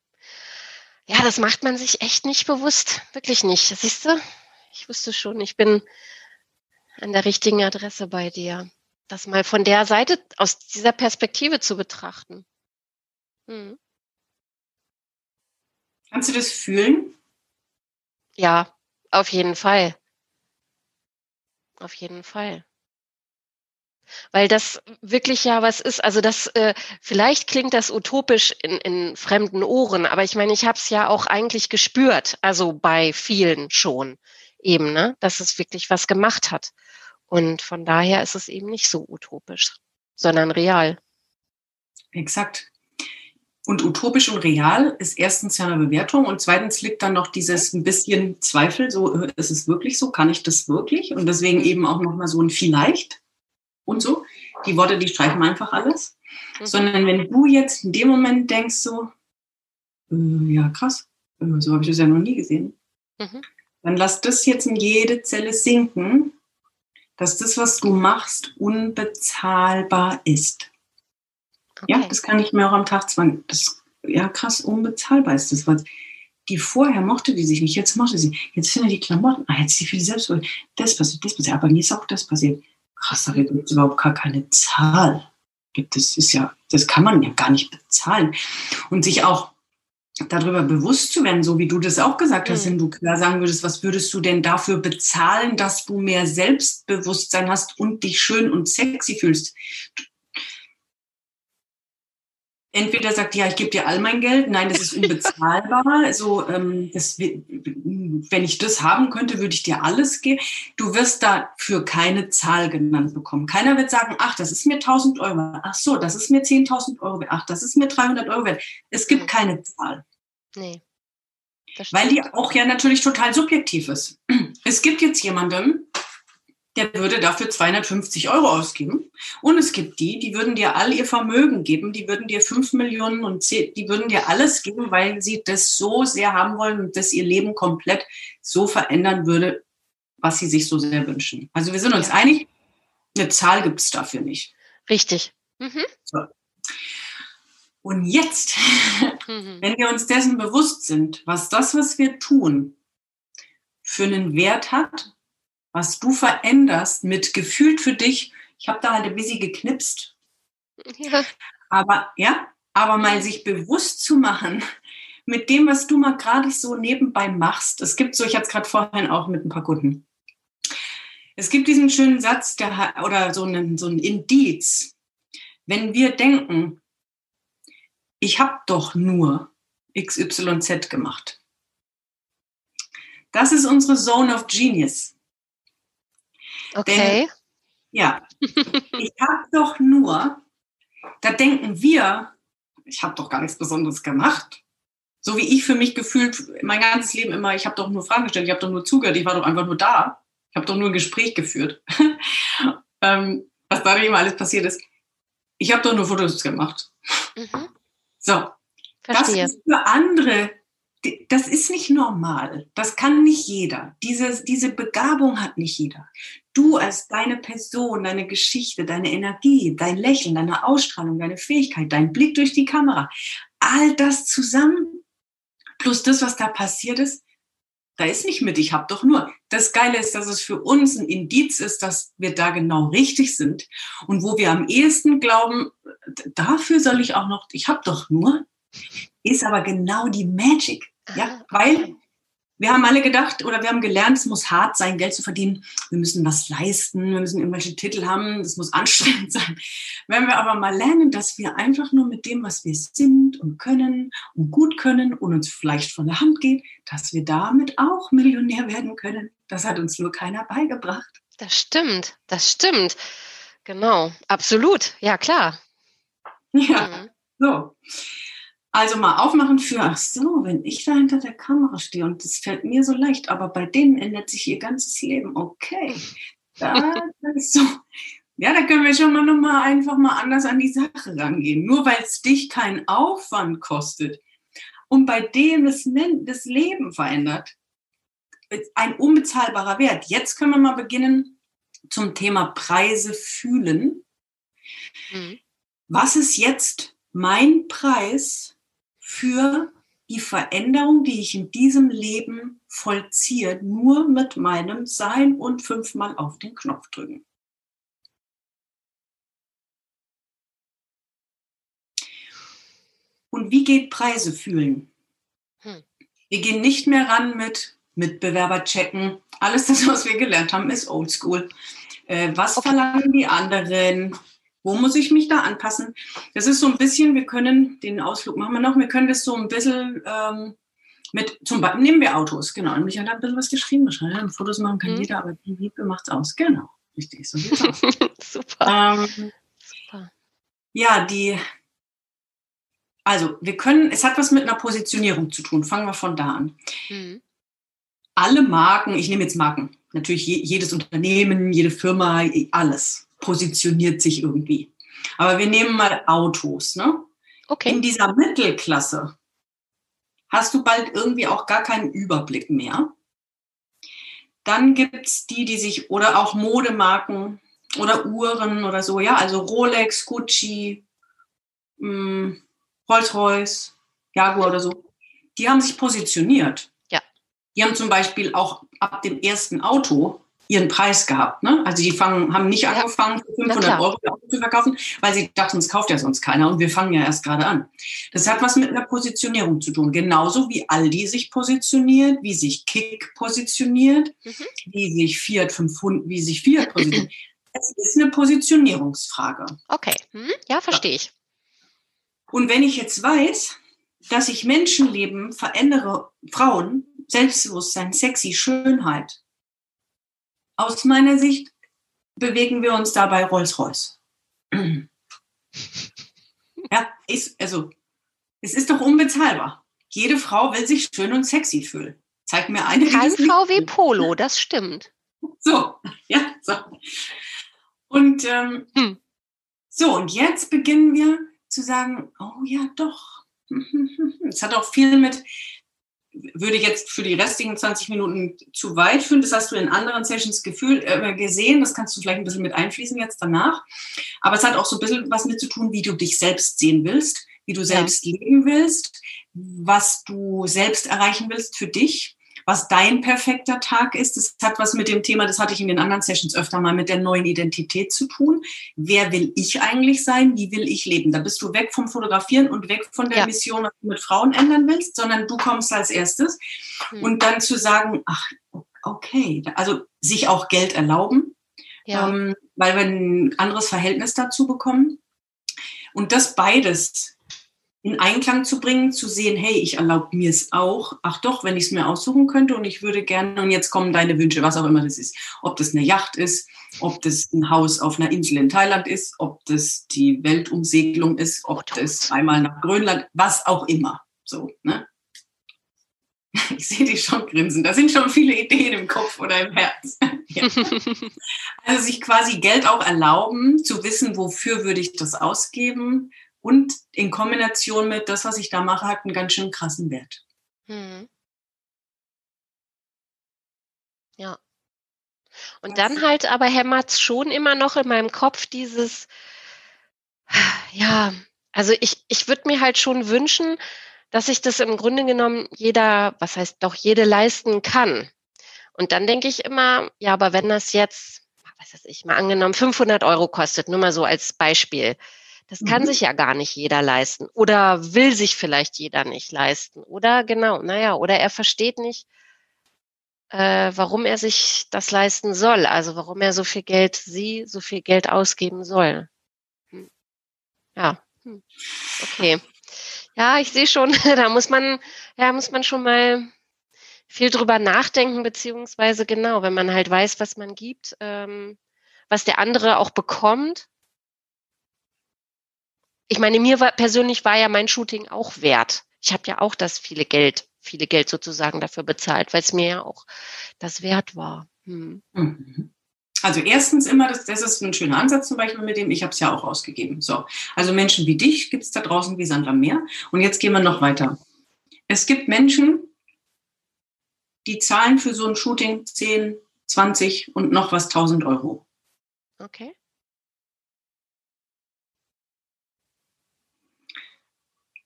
Ja, das macht man sich echt nicht bewusst. Wirklich nicht. Siehst du? Ich wusste schon, ich bin an der richtigen Adresse bei dir. Das mal von der Seite, aus dieser Perspektive zu betrachten. Hm. Kannst du das fühlen? Ja, auf jeden Fall. Auf jeden Fall weil das wirklich ja was ist. Also das äh, vielleicht klingt das utopisch in, in fremden Ohren, aber ich meine, ich habe es ja auch eigentlich gespürt, also bei vielen schon eben, ne, dass es wirklich was gemacht hat. Und von daher ist es eben nicht so utopisch, sondern real. Exakt. Und utopisch und real ist erstens ja eine Bewertung und zweitens liegt dann noch dieses ein bisschen Zweifel, so äh, ist es wirklich so, kann ich das wirklich? Und deswegen eben auch nochmal so ein vielleicht und so. Die Worte, die streichen einfach alles. Mhm. Sondern wenn du jetzt in dem Moment denkst so, äh, ja krass, äh, so habe ich das ja noch nie gesehen, mhm. dann lass das jetzt in jede Zelle sinken, dass das, was du machst, unbezahlbar ist. Okay. Ja, das kann ich mir auch am Tag zwang. Das, ja, krass, unbezahlbar ist das, was. Die vorher mochte die sich nicht, jetzt mochte sie. Jetzt findet die Klamotten, ah, jetzt ist sie für die Selbstwert. Das passiert, das passiert, aber mir ist auch das passiert. Krass, da gibt es überhaupt gar keine Zahl. Das ist ja, das kann man ja gar nicht bezahlen. Und sich auch darüber bewusst zu werden, so wie du das auch gesagt hast, mhm. wenn du klar sagen würdest, was würdest du denn dafür bezahlen, dass du mehr Selbstbewusstsein hast und dich schön und sexy fühlst? Entweder sagt, ja, ich gebe dir all mein Geld, nein, das ist unbezahlbar. also, ähm, das, wenn ich das haben könnte, würde ich dir alles geben. Du wirst dafür keine Zahl genannt bekommen. Keiner wird sagen, ach, das ist mir 1000 Euro. Ach so, das ist mir 10.000 Euro. Ach, das ist mir 300 Euro wert. Es gibt mhm. keine Zahl. Nee. Weil die auch ja natürlich total subjektiv ist. Es gibt jetzt jemanden, der würde dafür 250 Euro ausgeben. Und es gibt die, die würden dir all ihr Vermögen geben, die würden dir 5 Millionen und 10, die würden dir alles geben, weil sie das so sehr haben wollen und das ihr Leben komplett so verändern würde, was sie sich so sehr wünschen. Also wir sind uns ja. einig, eine Zahl gibt es dafür nicht. Richtig. Mhm. So. Und jetzt, mhm. wenn wir uns dessen bewusst sind, was das, was wir tun, für einen Wert hat was du veränderst mit gefühlt für dich. Ich habe da halt ein bisschen geknipst. Ja. Aber ja, aber mal sich bewusst zu machen, mit dem, was du mal gerade so nebenbei machst. Es gibt so, ich hatte es gerade vorhin auch mit ein paar Kunden. Es gibt diesen schönen Satz, der, oder so einen, so ein Indiz. Wenn wir denken, ich habe doch nur XYZ gemacht. Das ist unsere Zone of Genius. Okay. Denn, ja, ich habe doch nur, da denken wir, ich habe doch gar nichts Besonderes gemacht. So wie ich für mich gefühlt mein ganzes Leben immer, ich habe doch nur Fragen gestellt, ich habe doch nur zugehört, ich war doch einfach nur da. Ich habe doch nur ein Gespräch geführt. ähm, was da immer alles passiert ist. Ich habe doch nur Fotos gemacht. Mhm. So. Verstehe. Das ist für andere das ist nicht normal. Das kann nicht jeder. Diese, diese Begabung hat nicht jeder. Du als deine Person, deine Geschichte, deine Energie, dein Lächeln, deine Ausstrahlung, deine Fähigkeit, dein Blick durch die Kamera, all das zusammen, plus das, was da passiert ist, da ist nicht mit, ich habe doch nur. Das Geile ist, dass es für uns ein Indiz ist, dass wir da genau richtig sind. Und wo wir am ehesten glauben, dafür soll ich auch noch, ich habe doch nur, ist aber genau die Magic. Ja, weil wir haben alle gedacht oder wir haben gelernt, es muss hart sein, Geld zu verdienen. Wir müssen was leisten, wir müssen irgendwelche Titel haben, das muss anstrengend sein. Wenn wir aber mal lernen, dass wir einfach nur mit dem, was wir sind und können und gut können und uns vielleicht von der Hand geht, dass wir damit auch Millionär werden können, das hat uns nur keiner beigebracht. Das stimmt, das stimmt. Genau, absolut, ja klar. Ja, mhm. so. Also mal aufmachen für, ach so, wenn ich da hinter der Kamera stehe und das fällt mir so leicht, aber bei denen ändert sich ihr ganzes Leben. Okay, da, ist so. Ja, da können wir schon mal nochmal einfach mal anders an die Sache rangehen. Nur weil es dich keinen Aufwand kostet und bei dem das, das Leben verändert, ein unbezahlbarer Wert. Jetzt können wir mal beginnen zum Thema Preise fühlen. Mhm. Was ist jetzt mein Preis für die Veränderung, die ich in diesem Leben vollziehe, nur mit meinem Sein und fünfmal auf den Knopf drücken. Und wie geht Preise fühlen? Hm. Wir gehen nicht mehr ran mit Mitbewerber checken. Alles das, was wir gelernt haben, ist oldschool. Äh, was okay. verlangen die anderen? Wo muss ich mich da anpassen? Das ist so ein bisschen, wir können, den Ausflug machen wir noch, wir können das so ein bisschen ähm, mit, zum Beispiel, nehmen wir Autos, genau. Und Michael hat ein bisschen was geschrieben, wahrscheinlich. Fotos machen kann mhm. jeder, aber die Liebe macht es aus. Genau, richtig, so aus. Super. Ähm, Super. Ja, die, Also, wir können, es hat was mit einer Positionierung zu tun. Fangen wir von da an. Mhm. Alle Marken, ich nehme jetzt Marken, natürlich jedes Unternehmen, jede Firma, alles positioniert sich irgendwie. Aber wir nehmen mal Autos, ne? Okay. In dieser Mittelklasse hast du bald irgendwie auch gar keinen Überblick mehr. Dann gibt es die, die sich, oder auch Modemarken oder Uhren oder so, ja, also Rolex, Gucci, hm, Rolls-Royce, Jaguar oder so, die haben sich positioniert. Ja. Die haben zum Beispiel auch ab dem ersten Auto ihren Preis gehabt. Ne? Also die fangen, haben nicht ja. angefangen, für 500 Euro zu verkaufen, weil sie dachten, es kauft ja sonst keiner und wir fangen ja erst gerade an. Das hat was mit einer Positionierung zu tun. Genauso wie Aldi sich positioniert, wie sich Kick positioniert, mhm. wie sich Fiat 500, wie sich Fiat positioniert. Es ist eine Positionierungsfrage. Okay, hm? ja, verstehe ich. Und wenn ich jetzt weiß, dass ich Menschenleben verändere, Frauen, Selbstbewusstsein, sexy, Schönheit, aus meiner Sicht bewegen wir uns dabei Rolls-Royce. ja, ist, also, es ist doch unbezahlbar. Jede Frau will sich schön und sexy fühlen. Zeig mir eine. Kein VW Polo, das stimmt. So, ja, so. Und ähm, hm. so, und jetzt beginnen wir zu sagen, oh ja, doch. Es hat auch viel mit, würde jetzt für die restlichen 20 Minuten zu weit führen. Das hast du in anderen Sessions gefühlt, äh, gesehen. Das kannst du vielleicht ein bisschen mit einfließen jetzt danach. Aber es hat auch so ein bisschen was mit zu tun, wie du dich selbst sehen willst, wie du selbst ja. leben willst, was du selbst erreichen willst für dich was dein perfekter Tag ist. Das hat was mit dem Thema, das hatte ich in den anderen Sessions öfter mal, mit der neuen Identität zu tun. Wer will ich eigentlich sein? Wie will ich leben? Da bist du weg vom Fotografieren und weg von der ja. Mission, was du mit Frauen ändern willst, sondern du kommst als erstes. Mhm. Und dann zu sagen, ach, okay, also sich auch Geld erlauben, ja. ähm, weil wir ein anderes Verhältnis dazu bekommen. Und das beides in Einklang zu bringen, zu sehen, hey, ich erlaube mir es auch. Ach doch, wenn ich es mir aussuchen könnte und ich würde gerne, und jetzt kommen deine Wünsche, was auch immer das ist. Ob das eine Yacht ist, ob das ein Haus auf einer Insel in Thailand ist, ob das die Weltumsegelung ist, ob das einmal nach Grönland, was auch immer. So, ne? Ich sehe dich schon grinsen. Da sind schon viele Ideen im Kopf oder im Herz. ja. Also sich quasi Geld auch erlauben, zu wissen, wofür würde ich das ausgeben und in Kombination mit das, was ich da mache, hat einen ganz schön krassen Wert. Hm. Ja. Und dann halt aber hämmert es schon immer noch in meinem Kopf dieses, ja, also ich, ich würde mir halt schon wünschen, dass sich das im Grunde genommen jeder, was heißt doch jede leisten kann. Und dann denke ich immer, ja, aber wenn das jetzt, was weiß ich, mal angenommen 500 Euro kostet, nur mal so als Beispiel, das kann mhm. sich ja gar nicht jeder leisten oder will sich vielleicht jeder nicht leisten oder genau, naja, oder er versteht nicht, äh, warum er sich das leisten soll, also warum er so viel Geld, sie so viel Geld ausgeben soll. Hm. Ja, hm. okay. Ja, ich sehe schon, da muss man, ja, muss man schon mal viel drüber nachdenken, beziehungsweise genau, wenn man halt weiß, was man gibt, ähm, was der andere auch bekommt, ich meine, mir war, persönlich war ja mein Shooting auch wert. Ich habe ja auch das viele Geld, viele Geld sozusagen dafür bezahlt, weil es mir ja auch das wert war. Hm. Mhm. Also erstens immer, das, das ist ein schöner Ansatz zum Beispiel mit dem, ich habe es ja auch ausgegeben. So, also Menschen wie dich gibt es da draußen wie Sand am Meer. Und jetzt gehen wir noch weiter. Es gibt Menschen, die zahlen für so ein Shooting 10, 20 und noch was 1000 Euro. Okay.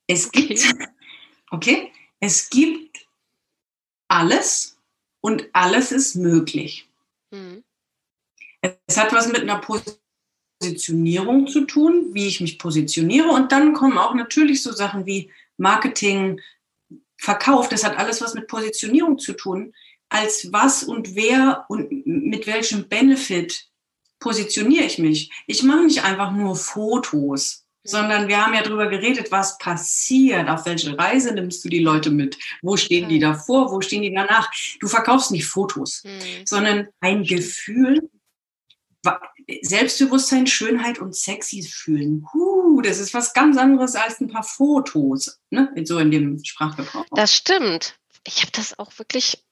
Es okay. gibt, okay, es gibt alles und alles ist möglich. Mhm. Es hat was mit einer Positionierung zu tun, wie ich mich positioniere. Und dann kommen auch natürlich so Sachen wie Marketing, Verkauf. Das hat alles was mit Positionierung zu tun. Als was und wer und mit welchem Benefit positioniere ich mich. Ich mache nicht einfach nur Fotos sondern wir haben ja darüber geredet, was passiert, auf welche Reise nimmst du die Leute mit, wo stehen die davor, wo stehen die danach. Du verkaufst nicht Fotos, mhm. sondern ein Gefühl, Selbstbewusstsein, Schönheit und sexy fühlen. Huh, das ist was ganz anderes als ein paar Fotos, ne? so in dem Sprachgebrauch. Das stimmt. Ich habe das auch wirklich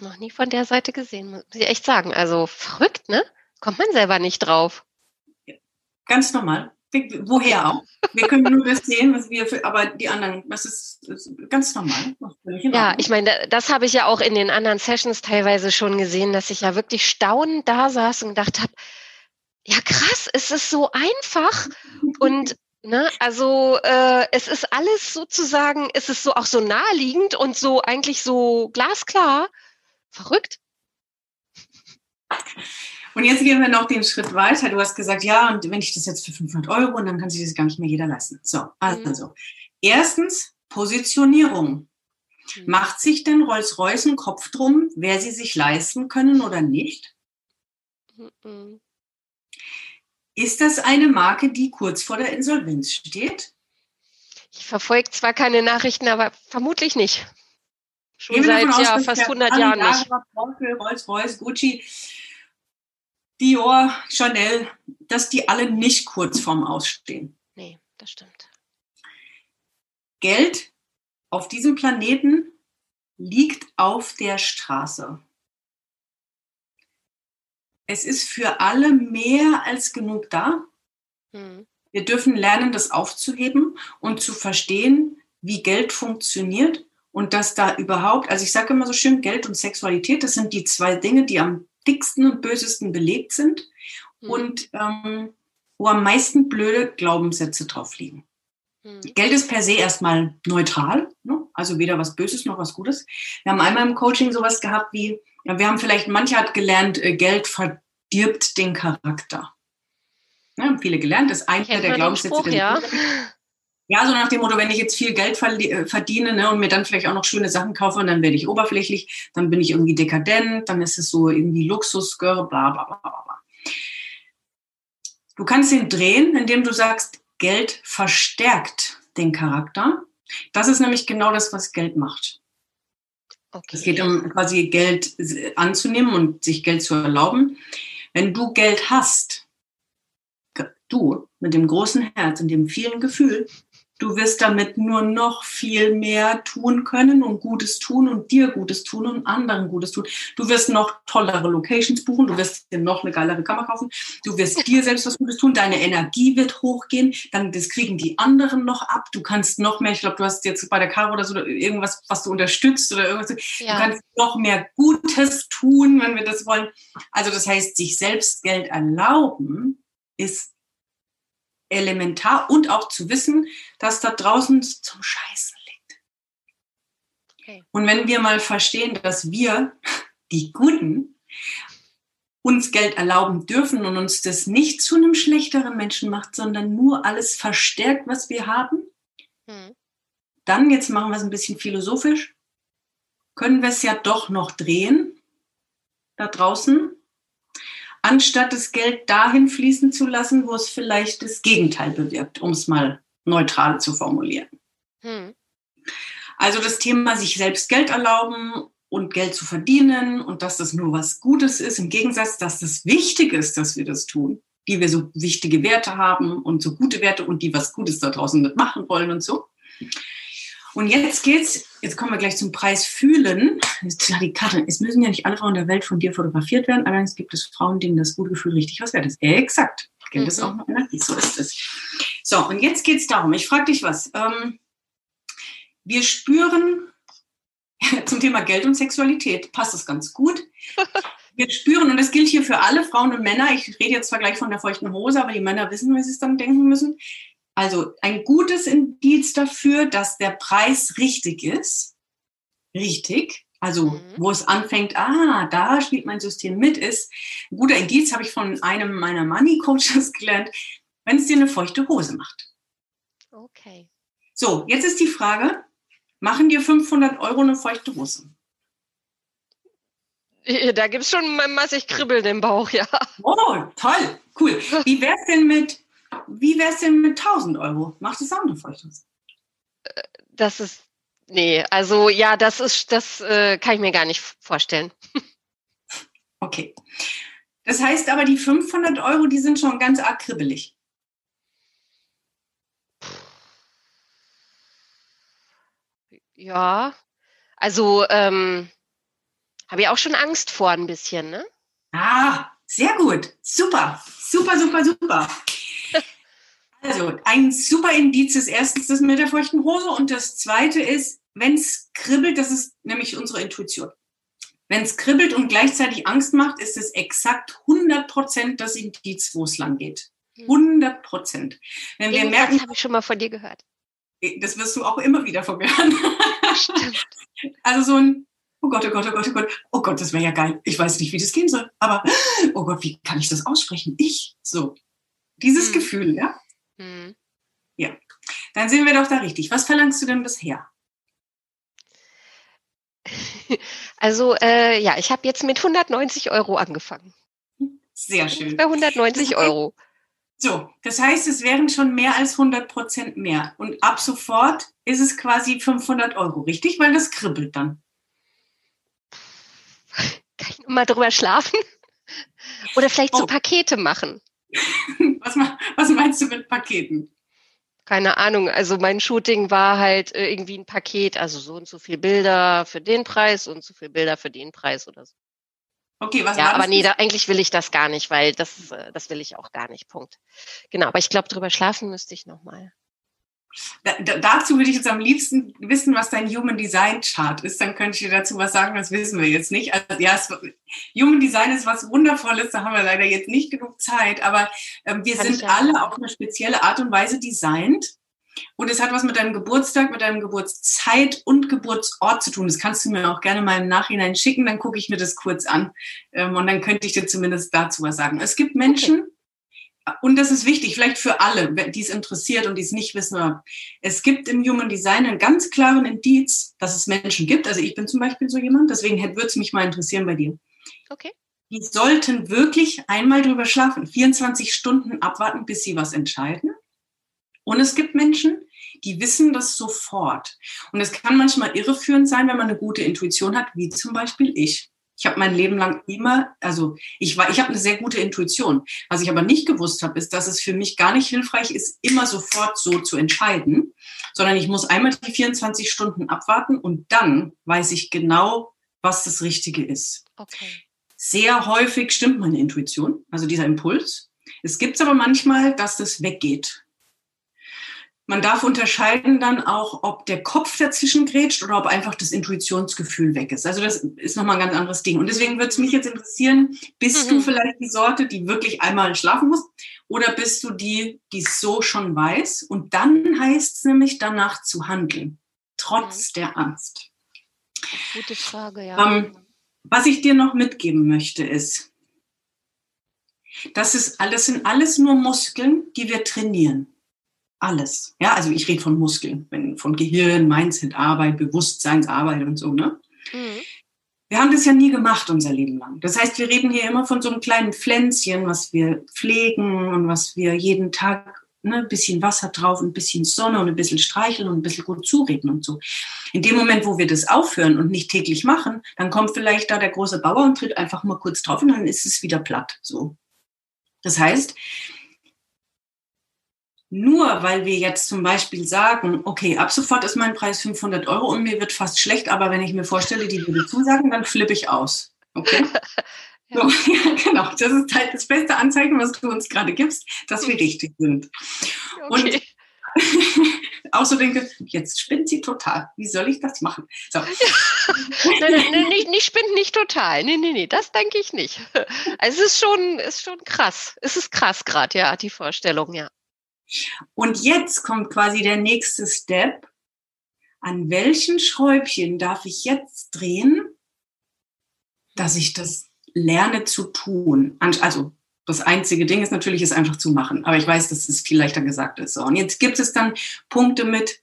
noch nie von der Seite gesehen, muss ich echt sagen. Also verrückt, ne? Kommt man selber nicht drauf. Ganz normal. Woher auch? Wir können nur das sehen, was wir für, aber die anderen, das ist, ist ganz normal. Ja, ich meine, das habe ich ja auch in den anderen Sessions teilweise schon gesehen, dass ich ja wirklich staunend da saß und gedacht habe, ja krass, es ist so einfach und ne, also äh, es ist alles sozusagen, es ist so auch so naheliegend und so eigentlich so glasklar. Verrückt. Und jetzt gehen wir noch den Schritt weiter. Du hast gesagt, ja, und wenn ich das jetzt für 500 Euro, und dann kann sich das gar nicht mehr jeder leisten. So, also. Mhm. Erstens, Positionierung. Mhm. Macht sich denn Rolls-Royce einen Kopf drum, wer sie sich leisten können oder nicht? Mhm. Ist das eine Marke, die kurz vor der Insolvenz steht? Ich verfolge zwar keine Nachrichten, aber vermutlich nicht. Schon seit ja, fast 100 Jahren nicht. Rolls-Royce, Gucci, Dior, Chanel, dass die alle nicht kurz vorm Ausstehen. Nee, das stimmt. Geld auf diesem Planeten liegt auf der Straße. Es ist für alle mehr als genug da. Hm. Wir dürfen lernen, das aufzuheben und zu verstehen, wie Geld funktioniert und dass da überhaupt, also ich sage immer so schön, Geld und Sexualität, das sind die zwei Dinge, die am dicksten und bösesten belegt sind mhm. und ähm, wo am meisten blöde Glaubenssätze drauf liegen. Mhm. Geld ist per se erstmal neutral, ne? also weder was Böses noch was Gutes. Wir haben einmal im Coaching sowas gehabt wie, ja, wir haben vielleicht, manche hat gelernt, äh, Geld verdirbt den Charakter. Ja, haben viele gelernt, das ist einer der Glaubenssätze. Spruch, ja. Ja, so nach dem Motto, wenn ich jetzt viel Geld äh, verdiene ne, und mir dann vielleicht auch noch schöne Sachen kaufe, dann werde ich oberflächlich, dann bin ich irgendwie dekadent, dann ist es so irgendwie Luxusgirl, bla bla bla bla. Du kannst ihn drehen, indem du sagst, Geld verstärkt den Charakter. Das ist nämlich genau das, was Geld macht. Okay. Es geht um quasi Geld anzunehmen und sich Geld zu erlauben. Wenn du Geld hast, du mit dem großen Herz und dem vielen Gefühl, Du wirst damit nur noch viel mehr tun können und Gutes tun und dir Gutes tun und anderen Gutes tun. Du wirst noch tollere Locations buchen, du wirst dir noch eine geilere Kamera kaufen, du wirst dir selbst was Gutes tun, deine Energie wird hochgehen, dann das kriegen die anderen noch ab, du kannst noch mehr, ich glaube, du hast jetzt bei der Caro oder so irgendwas, was du unterstützt oder irgendwas, ja. du kannst noch mehr Gutes tun, wenn wir das wollen. Also das heißt, sich selbst Geld erlauben ist elementar und auch zu wissen, dass da draußen zum Scheißen liegt. Okay. Und wenn wir mal verstehen, dass wir, die Guten, uns Geld erlauben dürfen und uns das nicht zu einem schlechteren Menschen macht, sondern nur alles verstärkt, was wir haben, hm. dann, jetzt machen wir es ein bisschen philosophisch, können wir es ja doch noch drehen da draußen anstatt das Geld dahin fließen zu lassen, wo es vielleicht das Gegenteil bewirkt, um es mal neutral zu formulieren. Hm. Also das Thema sich selbst Geld erlauben und Geld zu verdienen und dass das nur was Gutes ist, im Gegensatz, dass das wichtig ist, dass wir das tun, die wir so wichtige Werte haben und so gute Werte und die was Gutes da draußen mitmachen wollen und so. Und jetzt geht's, jetzt kommen wir gleich zum Preis fühlen. Jetzt, die Karte, es müssen ja nicht alle Frauen der Welt von dir fotografiert werden, allerdings gibt es Frauen, denen das gute Gefühl richtig was wert ist. Exakt. Gilt es mhm. auch noch Energie, so ist es. So, und jetzt geht's darum, ich frage dich was. Ähm, wir spüren zum Thema Geld und Sexualität, passt das ganz gut. Wir spüren, und das gilt hier für alle Frauen und Männer, ich rede jetzt zwar gleich von der feuchten Hose, aber die Männer wissen, wie sie es dann denken müssen. Also ein gutes Indiz dafür, dass der Preis richtig ist. Richtig. Also mhm. wo es anfängt, ah, da spielt mein System mit, ist ein guter Indiz, habe ich von einem meiner Money Coaches gelernt, wenn es dir eine feuchte Hose macht. Okay. So, jetzt ist die Frage, machen dir 500 Euro eine feuchte Hose? Da gibt es schon massig Kribbeln im Bauch, ja. Oh, toll, cool. Wie wäre es denn mit wie wäre es denn mit 1000 Euro? Macht es auch eine Feuchthose? Das ist, nee, also ja, das ist, das äh, kann ich mir gar nicht vorstellen. Okay. Das heißt aber, die 500 Euro, die sind schon ganz arg kribbelig. Ja, also ähm, habe ich auch schon Angst vor ein bisschen, ne? Ah, sehr gut. Super, super, super, super. Also ein super Indiz ist erstens das mit der feuchten Hose und das zweite ist, wenn es kribbelt, das ist nämlich unsere Intuition. Wenn es kribbelt und gleichzeitig Angst macht, ist es exakt 100 Prozent das Indiz, wo es lang geht. 100 hm. Prozent. Wenn wir merken, das habe ich schon mal von dir gehört. Äh, das wirst du auch immer wieder von mir hören. Stimmt. Also so ein, oh Gott, oh Gott, oh Gott, oh Gott, oh Gott, das wäre ja geil. Ich weiß nicht, wie das gehen soll, aber oh Gott, wie kann ich das aussprechen? Ich, so. Dieses hm. Gefühl, ja? Hm. Ja. Dann sind wir doch da richtig. Was verlangst du denn bisher? Also äh, ja, ich habe jetzt mit 190 Euro angefangen. Sehr schön. Bei 190 Euro. So, das heißt, es wären schon mehr als 100 Prozent mehr. Und ab sofort ist es quasi 500 Euro, richtig? Weil das kribbelt dann. Kann ich mal drüber schlafen? Oder vielleicht oh. so Pakete machen. was, was meinst du mit Paketen? keine Ahnung, also mein Shooting war halt äh, irgendwie ein Paket, also so und so viel Bilder für den Preis und so viel Bilder für den Preis oder so. Okay, was Ja, aber nee, da, eigentlich will ich das gar nicht, weil das, äh, das will ich auch gar nicht. Punkt. Genau, aber ich glaube, drüber schlafen müsste ich nochmal. Da, da, dazu würde ich jetzt am liebsten wissen, was dein Human Design Chart ist. Dann könnte ich dir dazu was sagen, das wissen wir jetzt nicht. Also, ja, es, Human Design ist was Wundervolles, da haben wir leider jetzt nicht genug Zeit, aber ähm, wir Kann sind alle auf eine spezielle Art und Weise designt. Und es hat was mit deinem Geburtstag, mit deinem Geburtszeit und Geburtsort zu tun. Das kannst du mir auch gerne mal im Nachhinein schicken, dann gucke ich mir das kurz an. Ähm, und dann könnte ich dir zumindest dazu was sagen. Es gibt Menschen, okay und das ist wichtig, vielleicht für alle, die es interessiert und die es nicht wissen. Es gibt im Human Design einen ganz klaren Indiz, dass es Menschen gibt. Also ich bin zum Beispiel so jemand, deswegen würde es mich mal interessieren bei dir. Okay. Die sollten wirklich einmal drüber schlafen, 24 Stunden abwarten, bis sie was entscheiden. Und es gibt Menschen, die wissen das sofort. Und es kann manchmal irreführend sein, wenn man eine gute Intuition hat, wie zum Beispiel ich. Ich habe mein Leben lang immer, also ich war, ich habe eine sehr gute Intuition. Was ich aber nicht gewusst habe, ist, dass es für mich gar nicht hilfreich ist, immer sofort so zu entscheiden, sondern ich muss einmal die 24 Stunden abwarten und dann weiß ich genau, was das Richtige ist. Okay. Sehr häufig stimmt meine Intuition, also dieser Impuls. Es gibt aber manchmal, dass das weggeht. Man darf unterscheiden dann auch, ob der Kopf dazwischen grätscht oder ob einfach das Intuitionsgefühl weg ist. Also das ist nochmal ein ganz anderes Ding. Und deswegen würde es mich jetzt interessieren, bist mhm. du vielleicht die Sorte, die wirklich einmal schlafen muss? Oder bist du die, die es so schon weiß? Und dann heißt es nämlich danach zu handeln, trotz mhm. der Angst. Gute Frage, ja. Ähm, was ich dir noch mitgeben möchte ist, das ist alles sind alles nur Muskeln, die wir trainieren alles. Ja, also ich rede von Muskeln, von Gehirn, Mindset, Arbeit, Bewusstseinsarbeit und so, ne? Mhm. Wir haben das ja nie gemacht unser Leben lang. Das heißt, wir reden hier immer von so einem kleinen Pflänzchen, was wir pflegen und was wir jeden Tag ne, ein bisschen Wasser drauf, ein bisschen Sonne und ein bisschen streicheln und ein bisschen gut zureden und so. In dem Moment, wo wir das aufhören und nicht täglich machen, dann kommt vielleicht da der große Bauer und tritt einfach mal kurz drauf und dann ist es wieder platt. So. Das heißt, nur weil wir jetzt zum Beispiel sagen, okay, ab sofort ist mein Preis 500 Euro und mir wird fast schlecht, aber wenn ich mir vorstelle, die würde zusagen, dann flippe ich aus. Okay? ja. So, ja, genau. Das ist halt das beste Anzeichen, was du uns gerade gibst, dass wir richtig sind. Okay. Und auch so denke, jetzt spinnt sie total. Wie soll ich das machen? So. nein, nein, nein, nicht, nicht spinnt nicht total. Nee, nee, nee, das denke ich nicht. Also es ist schon, ist schon krass. Es ist krass gerade, ja, die Vorstellung, ja. Und jetzt kommt quasi der nächste Step. An welchen Schräubchen darf ich jetzt drehen, dass ich das lerne zu tun? Also das einzige Ding ist natürlich, es einfach zu machen. Aber ich weiß, dass es viel leichter gesagt ist. So, und jetzt gibt es dann Punkte mit,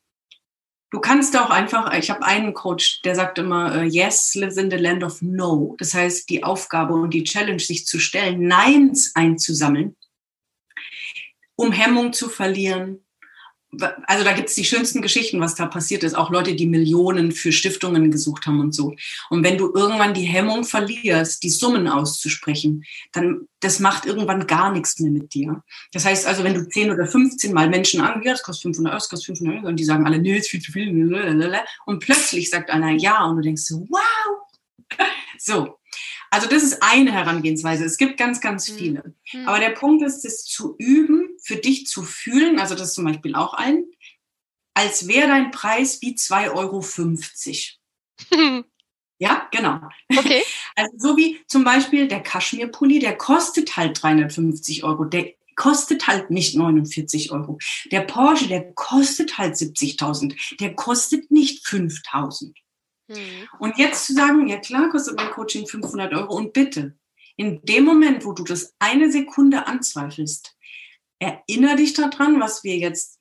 du kannst auch einfach, ich habe einen Coach, der sagt immer, äh, yes, lives in the land of no. Das heißt, die Aufgabe und die Challenge, sich zu stellen, Neins einzusammeln um Hemmung zu verlieren, also da gibt es die schönsten Geschichten, was da passiert ist. Auch Leute, die Millionen für Stiftungen gesucht haben und so. Und wenn du irgendwann die Hemmung verlierst, die Summen auszusprechen, dann das macht irgendwann gar nichts mehr mit dir. Das heißt also, wenn du 10 oder 15 Mal Menschen angehst, das kostet 500 Euro, das kostet 500 Euro, und die sagen alle, nee, ist viel zu viel, und plötzlich sagt einer ja, und du denkst so, wow. So, also das ist eine Herangehensweise. Es gibt ganz, ganz mhm. viele. Mhm. Aber der Punkt ist, es zu üben, für dich zu fühlen, also das ist zum Beispiel auch ein, als wäre dein Preis wie 2,50 Euro. ja, genau. Okay. Also so wie zum Beispiel der Kaschmirpulli, der kostet halt 350 Euro. Der kostet halt nicht 49 Euro. Der Porsche, der kostet halt 70.000. Der kostet nicht 5.000. Mhm. Und jetzt zu sagen, ja klar, kostet mein Coaching 500 Euro und bitte, in dem Moment, wo du das eine Sekunde anzweifelst, erinnere dich daran, was wir jetzt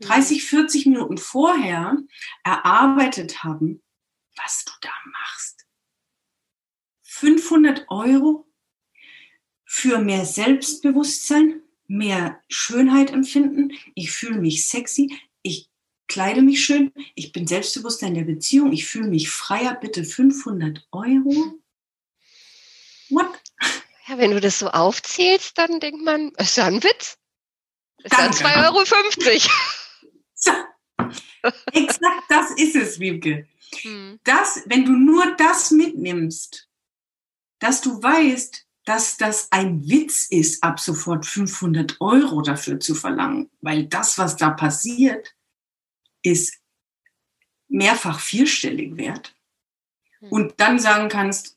30, mhm. 40 Minuten vorher erarbeitet haben, was du da machst. 500 Euro für mehr Selbstbewusstsein, mehr Schönheit empfinden. Ich fühle mich sexy. Ich kleide mich schön, ich bin selbstbewusster in der Beziehung, ich fühle mich freier, bitte 500 Euro? Ja, wenn du das so aufzählst, dann denkt man, ist ja ein Witz. Ist ja 2,50 Euro. Exakt das ist es, Wiebke. Hm. Das, wenn du nur das mitnimmst, dass du weißt, dass das ein Witz ist, ab sofort 500 Euro dafür zu verlangen, weil das, was da passiert, ist mehrfach vierstellig wert hm. und dann sagen kannst,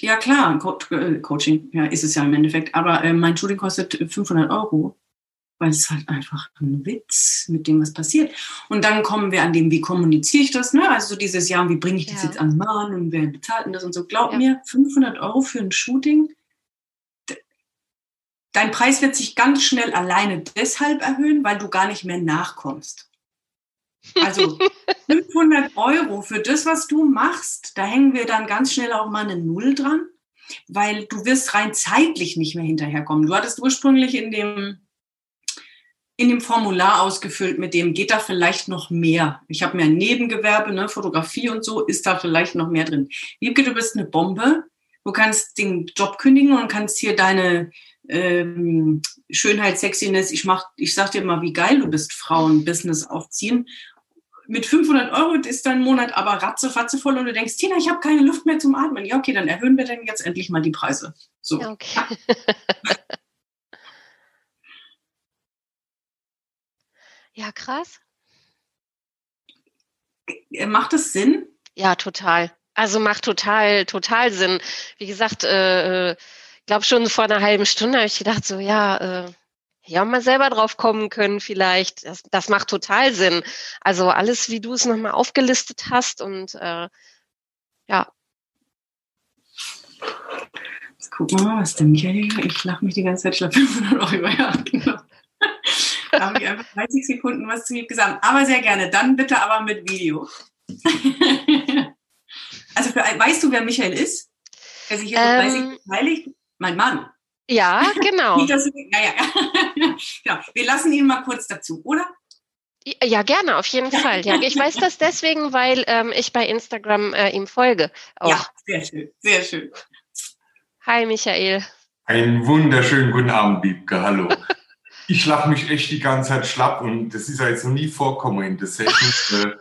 ja klar, Co äh, Coaching, ja, ist es ja im Endeffekt, aber äh, mein Shooting kostet 500 Euro, weil es halt einfach ein Witz mit dem, was passiert. Und dann kommen wir an dem, wie kommuniziere ich das, ne? Also so dieses Jahr, wie bringe ich das ja. jetzt an Mann und wer bezahlt denn das und so. Glaub ja. mir, 500 Euro für ein Shooting, dein Preis wird sich ganz schnell alleine deshalb erhöhen, weil du gar nicht mehr nachkommst. Also 500 Euro für das, was du machst, da hängen wir dann ganz schnell auch mal eine Null dran, weil du wirst rein zeitlich nicht mehr hinterherkommen. Du hattest ursprünglich in dem, in dem Formular ausgefüllt, mit dem geht da vielleicht noch mehr. Ich habe mir ein Nebengewerbe, ne, Fotografie und so, ist da vielleicht noch mehr drin. Wiebke, du bist eine Bombe. Du kannst den Job kündigen und kannst hier deine ähm, Schönheit, Sexiness, ich mach, ich sag dir mal, wie geil du bist, Frauen-Business aufziehen mit 500 Euro ist dein Monat aber ratzefatze voll und du denkst, Tina, ich habe keine Luft mehr zum Atmen. Ja, okay, dann erhöhen wir denn jetzt endlich mal die Preise. So. Okay. ja, krass. Äh, macht es Sinn? Ja, total. Also macht total, total Sinn. Wie gesagt, äh, ich äh, glaube schon vor einer halben Stunde habe ich gedacht, so ja, äh, ja, mal selber drauf kommen können vielleicht. Das, das macht total Sinn. Also alles, wie du es nochmal aufgelistet hast und äh, ja. Jetzt gucken wir mal, was der Michael, ich lache mich die ganze Zeit, ich schlafe 500 Euro, ja, genau. da habe ich einfach 30 Sekunden was zu ihm gesagt. Aber sehr gerne, dann bitte aber mit Video. also für, weißt du, wer Michael ist? Wer sich hier ähm, so 30 beteiligt? Mein Mann. Ja, genau. Nicht, dass, ja, ja. genau. Wir lassen ihn mal kurz dazu, oder? Ja, gerne, auf jeden Fall. Ja, ich weiß das deswegen, weil ähm, ich bei Instagram äh, ihm folge. Auch. Ja, sehr schön, sehr schön. Hi, Michael. Einen wunderschönen guten Abend, Biebke. Hallo. ich lache mich echt die ganze Zeit schlapp und das ist ja jetzt noch nie vorkommen in der Session. Äh,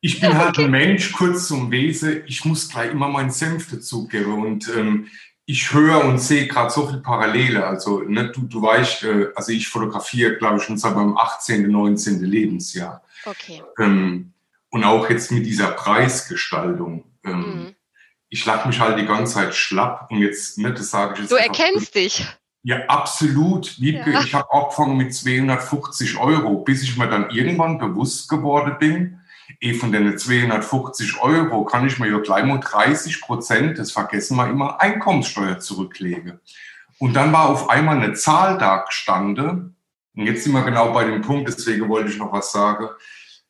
ich bin halt okay. ein Mensch, kurz zum Wesen. Ich muss gleich immer meinen Senf dazugeben und ähm, ich höre und sehe gerade so viel Parallele. Also ne, du, du weißt, äh, also ich fotografiere, glaube ich, schon seit meinem 18., 19. Lebensjahr. Okay. Ähm, und auch jetzt mit dieser Preisgestaltung. Ähm, mhm. Ich lag mich halt die ganze Zeit schlapp und jetzt, ne, das sage ich jetzt. Du erkennst dich. Ja, absolut. Wiebke, ja. ich habe angefangen mit 250 Euro, bis ich mir dann irgendwann bewusst geworden bin, eh von den 250 Euro kann ich mir ja gleich mal 30 Prozent, das vergessen wir immer, Einkommenssteuer zurücklegen. Und dann war auf einmal eine Zahl da gestanden. Und jetzt sind wir genau bei dem Punkt, deswegen wollte ich noch was sagen.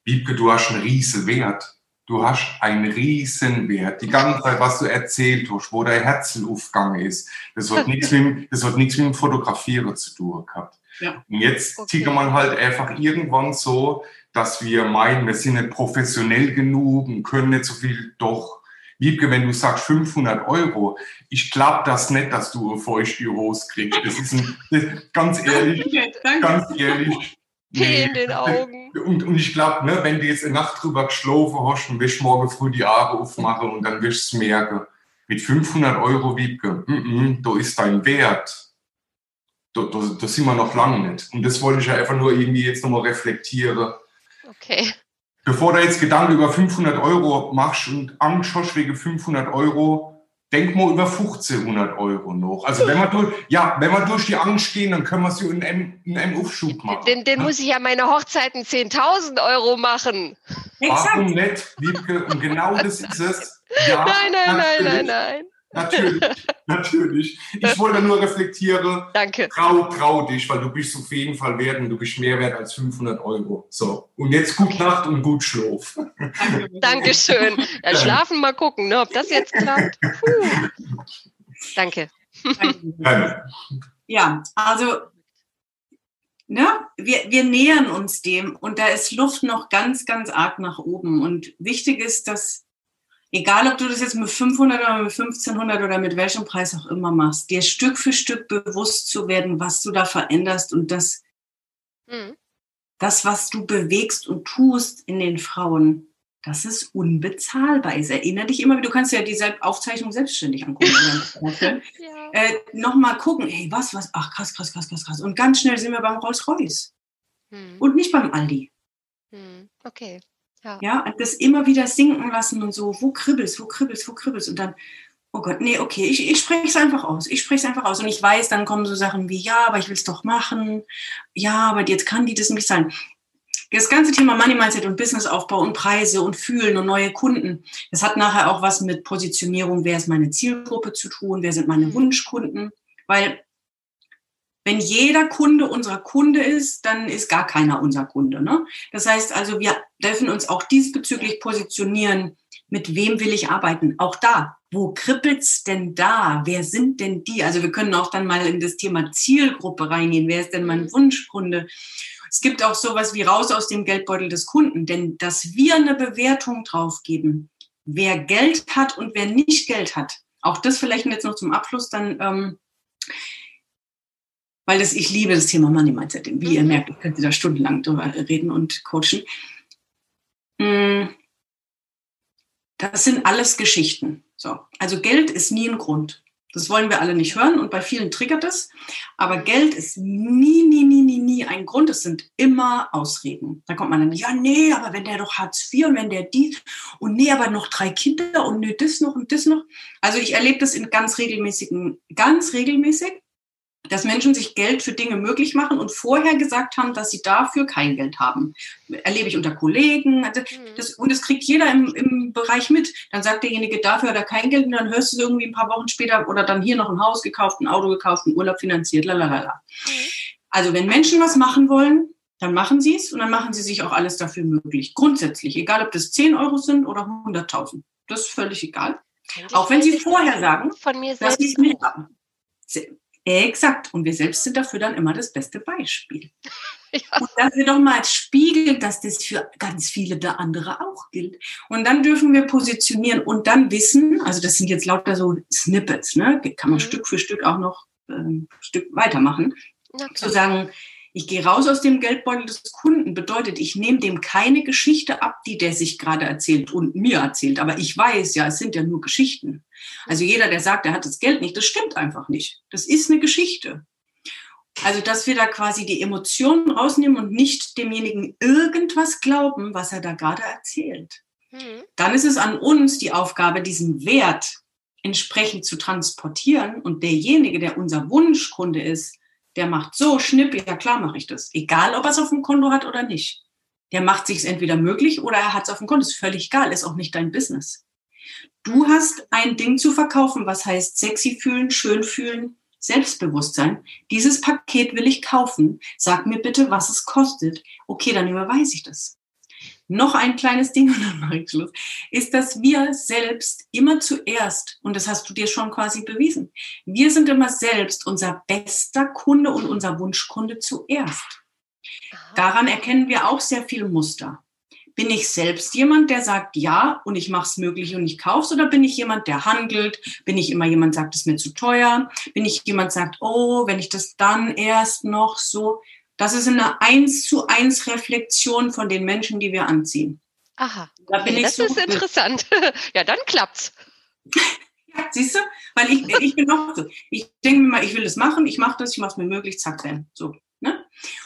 Wiebke, du hast einen riesen Wert. du hast einen riesen Wert. Die ganze Zeit, was du erzählt hast, wo dein Herzelaufgang ist, das hat nichts mit, das hat nichts mit dem Fotografieren zu tun gehabt. Ja. Und jetzt okay. zieht man halt einfach irgendwann so, dass wir meinen, wir sind nicht professionell genug und können nicht so viel, doch. Wiebke, wenn du sagst 500 Euro, ich glaube das nicht, dass du eine feuchte Hose kriegst. Das ist ein, das, ganz ehrlich, danke, ganz ehrlich. Nee. in den Augen. Und, und ich glaube, ne, wenn du jetzt eine Nacht drüber geschlafen hast und wirst morgen früh die Augen aufmachen und dann wirst du es merken, mit 500 Euro Wiebke, mm -mm, da ist dein Wert da, da, da sind wir noch lange nicht. Und das wollte ich ja einfach nur irgendwie jetzt nochmal reflektieren. Okay. Bevor du jetzt Gedanken über 500 Euro machst und Angst hast wegen 500 Euro, denk mal über 1500 Euro noch. Also wenn wir durch, ja, wenn wir durch die Angst gehen, dann können wir sie in einem, in einem Aufschub machen. Den, den muss ich ja meine Hochzeiten 10.000 Euro machen. Warum nicht, Wiebke? Und genau das ist es. Ja, nein, nein, nein, nein, nein. Natürlich, natürlich. Ich wollte nur reflektieren. Danke. Trau, trau dich, weil du bist auf jeden Fall wert und du bist mehr wert als 500 Euro. So. Und jetzt gut Nacht und gut Schlaf. Dankeschön. Ja, schlafen mal gucken, ne, ob das jetzt klappt. Puh. Danke. Danke. Ja, also ne, wir, wir nähern uns dem und da ist Luft noch ganz, ganz arg nach oben. Und wichtig ist, dass egal ob du das jetzt mit 500 oder mit 1500 oder mit welchem Preis auch immer machst, dir Stück für Stück bewusst zu werden, was du da veränderst und das, mhm. das, was du bewegst und tust in den Frauen, das ist unbezahlbar. Es erinnere dich immer, du kannst ja die Aufzeichnung selbstständig angucken. ja. äh, Nochmal gucken, hey, was, was, ach krass, krass, krass, krass, krass. Und ganz schnell sind wir beim Rolls-Royce. Mhm. Und nicht beim Aldi. Mhm. Okay. Ja. ja, das immer wieder sinken lassen und so, wo kribbelst, wo kribbelst, wo kribbelst und dann, oh Gott, nee, okay, ich, ich spreche es einfach aus. Ich spreche es einfach aus und ich weiß, dann kommen so Sachen wie, ja, aber ich will es doch machen. Ja, aber jetzt kann die das nicht sein. Das ganze Thema Money Mindset und Businessaufbau und Preise und Fühlen und neue Kunden, das hat nachher auch was mit Positionierung, wer ist meine Zielgruppe zu tun, wer sind meine mhm. Wunschkunden, weil wenn jeder Kunde unser Kunde ist, dann ist gar keiner unser Kunde. Ne? Das heißt also, wir dürfen uns auch diesbezüglich positionieren, mit wem will ich arbeiten? Auch da, wo kribbelt's denn da? Wer sind denn die? Also wir können auch dann mal in das Thema Zielgruppe reingehen. Wer ist denn mein Wunschkunde? Es gibt auch sowas wie raus aus dem Geldbeutel des Kunden, denn dass wir eine Bewertung drauf geben, wer Geld hat und wer nicht Geld hat, auch das vielleicht jetzt noch zum Abschluss dann. Ähm, weil das, ich liebe das Thema Money Mindset. Wie mhm. ihr merkt, ich könnte da stundenlang drüber reden und coachen. Mm. Das sind alles Geschichten. So. Also Geld ist nie ein Grund. Das wollen wir alle nicht hören und bei vielen triggert es. Aber Geld ist nie, nie, nie, nie, nie ein Grund. Es sind immer Ausreden. Da kommt man dann, ja, nee, aber wenn der doch Hartz IV und wenn der die und nee, aber noch drei Kinder und nee, das noch und das noch. Also ich erlebe das in ganz regelmäßigen, ganz regelmäßig dass Menschen sich Geld für Dinge möglich machen und vorher gesagt haben, dass sie dafür kein Geld haben. Erlebe ich unter Kollegen. Also mhm. das, und das kriegt jeder im, im Bereich mit. Dann sagt derjenige, dafür hat er kein Geld und dann hörst du irgendwie ein paar Wochen später oder dann hier noch ein Haus gekauft, ein Auto gekauft, einen Urlaub finanziert, lalala. Mhm. Also wenn Menschen was machen wollen, dann machen sie es und dann machen sie sich auch alles dafür möglich. Grundsätzlich, egal ob das 10 Euro sind oder 100.000. Das ist völlig egal. Auch wenn sie vorher sagen, dass sie es nicht haben. Exakt. Und wir selbst sind dafür dann immer das beste Beispiel. Ja. Und dass wir doch mal spiegeln, dass das für ganz viele der andere auch gilt. Und dann dürfen wir positionieren und dann wissen, also das sind jetzt lauter so Snippets, ne? Kann man mhm. Stück für Stück auch noch ähm, Stück weitermachen. Okay. Zu sagen, ich gehe raus aus dem Geldbeutel des Kunden, bedeutet, ich nehme dem keine Geschichte ab, die der sich gerade erzählt und mir erzählt. Aber ich weiß ja, es sind ja nur Geschichten. Also jeder, der sagt, er hat das Geld nicht, das stimmt einfach nicht. Das ist eine Geschichte. Also, dass wir da quasi die Emotionen rausnehmen und nicht demjenigen irgendwas glauben, was er da gerade erzählt. Mhm. Dann ist es an uns die Aufgabe, diesen Wert entsprechend zu transportieren und derjenige, der unser Wunschkunde ist, der macht so schnipp, ja klar mache ich das. Egal, ob er es auf dem Konto hat oder nicht. Der macht sich es entweder möglich oder er hat es auf dem Konto. Ist völlig egal, ist auch nicht dein Business. Du hast ein Ding zu verkaufen, was heißt sexy fühlen, schön fühlen, Selbstbewusstsein. Dieses Paket will ich kaufen. Sag mir bitte, was es kostet. Okay, dann überweise ich das. noch ein kleines Ding und dann mache ich Schluss, ist, dass wir selbst immer zuerst, und das hast du dir schon quasi bewiesen, wir sind immer selbst unser bester Kunde und unser Wunschkunde zuerst. Daran erkennen wir auch sehr viele Muster. Bin ich selbst jemand, der sagt ja und ich mache es möglich und ich kaufe oder bin ich jemand, der handelt? Bin ich immer jemand, der sagt, es ist mir zu teuer? Bin ich jemand, der sagt, oh, wenn ich das dann erst noch so. Das ist eine eins zu eins Reflexion von den Menschen, die wir anziehen. Aha. Da bin okay, ich das so ist interessant. ja, dann klappt's. ja, siehst du? Weil ich, ich bin auch so. Ich denke mir mal, ich will das machen, ich mache das, ich mache es mir möglich, zack, dann. So.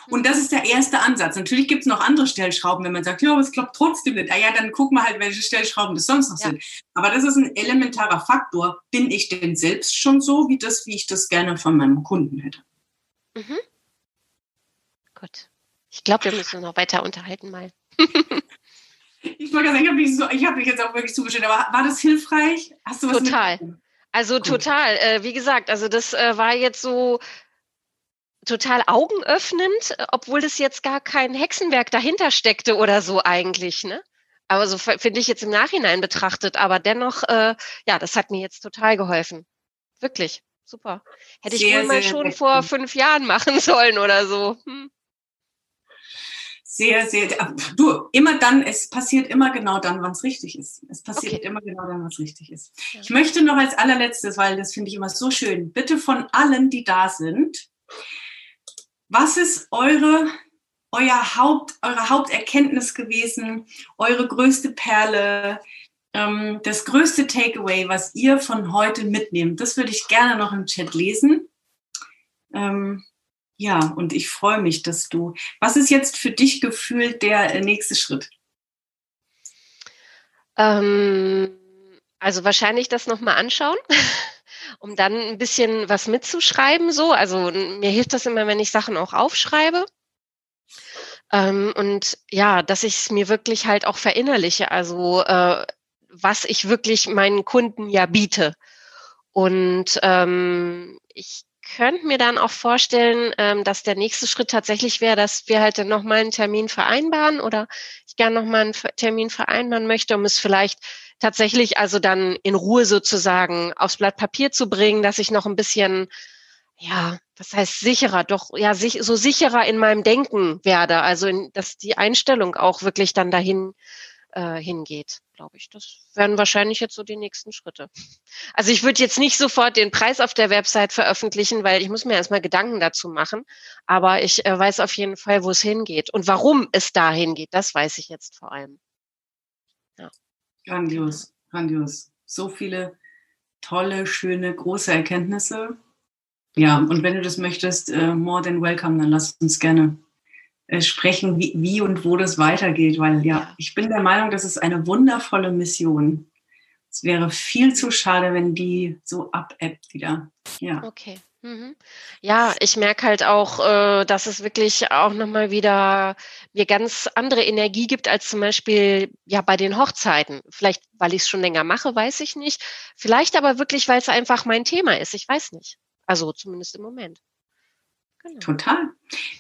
Und das ist der erste Ansatz. Natürlich gibt es noch andere Stellschrauben, wenn man sagt, ja, aber es klappt trotzdem nicht. Ah ja, dann guck mal halt, welche Stellschrauben das sonst noch ja. sind. Aber das ist ein elementarer Faktor. Bin ich denn selbst schon so, wie das, wie ich das gerne von meinem Kunden hätte? Mhm. Gut. Ich glaube, wir müssen uns noch weiter unterhalten mal. ich wollte sagen, ich habe mich, so, hab mich jetzt auch wirklich zugestellt, aber war das hilfreich? Hast du was Total. Also Gut. total. Äh, wie gesagt, also das äh, war jetzt so total augenöffnend, obwohl das jetzt gar kein Hexenwerk dahinter steckte oder so eigentlich, ne? Aber so finde ich jetzt im Nachhinein betrachtet. Aber dennoch, äh, ja, das hat mir jetzt total geholfen. Wirklich. Super. Hätte ich sehr, wohl mal schon vor fünf Jahren machen sollen oder so. Hm. Sehr, sehr. Du, immer dann, es passiert immer genau dann, wann es richtig ist. Es passiert okay. immer genau dann, was richtig ist. Ja. Ich möchte noch als allerletztes, weil das finde ich immer so schön, bitte von allen, die da sind, was ist eure, euer Haupt, eure Haupterkenntnis gewesen, eure größte Perle, ähm, das größte Takeaway, was ihr von heute mitnehmt? Das würde ich gerne noch im Chat lesen. Ähm, ja, und ich freue mich, dass du. Was ist jetzt für dich gefühlt der nächste Schritt? Ähm, also wahrscheinlich das nochmal anschauen. um dann ein bisschen was mitzuschreiben. So, also mir hilft das immer, wenn ich Sachen auch aufschreibe. Ähm, und ja, dass ich es mir wirklich halt auch verinnerliche, also äh, was ich wirklich meinen Kunden ja biete. Und ähm, ich könnte mir dann auch vorstellen, ähm, dass der nächste Schritt tatsächlich wäre, dass wir halt dann nochmal einen Termin vereinbaren oder ich gerne nochmal einen Termin vereinbaren möchte, um es vielleicht tatsächlich also dann in Ruhe sozusagen aufs Blatt Papier zu bringen, dass ich noch ein bisschen, ja, das heißt sicherer, doch ja, sich, so sicherer in meinem Denken werde, also in, dass die Einstellung auch wirklich dann dahin äh, hingeht, glaube ich. Das wären wahrscheinlich jetzt so die nächsten Schritte. Also ich würde jetzt nicht sofort den Preis auf der Website veröffentlichen, weil ich muss mir erstmal Gedanken dazu machen. Aber ich äh, weiß auf jeden Fall, wo es hingeht und warum es dahin geht. Das weiß ich jetzt vor allem. Grandios, grandios. So viele tolle, schöne, große Erkenntnisse. Ja, und wenn du das möchtest, uh, more than welcome, dann lass uns gerne uh, sprechen, wie, wie, und wo das weitergeht, weil ja, ich bin der Meinung, das ist eine wundervolle Mission. Es wäre viel zu schade, wenn die so abebbt wieder. Ja. Okay. Mhm. Ja, ich merke halt auch, äh, dass es wirklich auch nochmal wieder mir ganz andere Energie gibt als zum Beispiel ja bei den Hochzeiten. Vielleicht, weil ich es schon länger mache, weiß ich nicht. Vielleicht aber wirklich, weil es einfach mein Thema ist. Ich weiß nicht. Also zumindest im Moment. Genau. Total.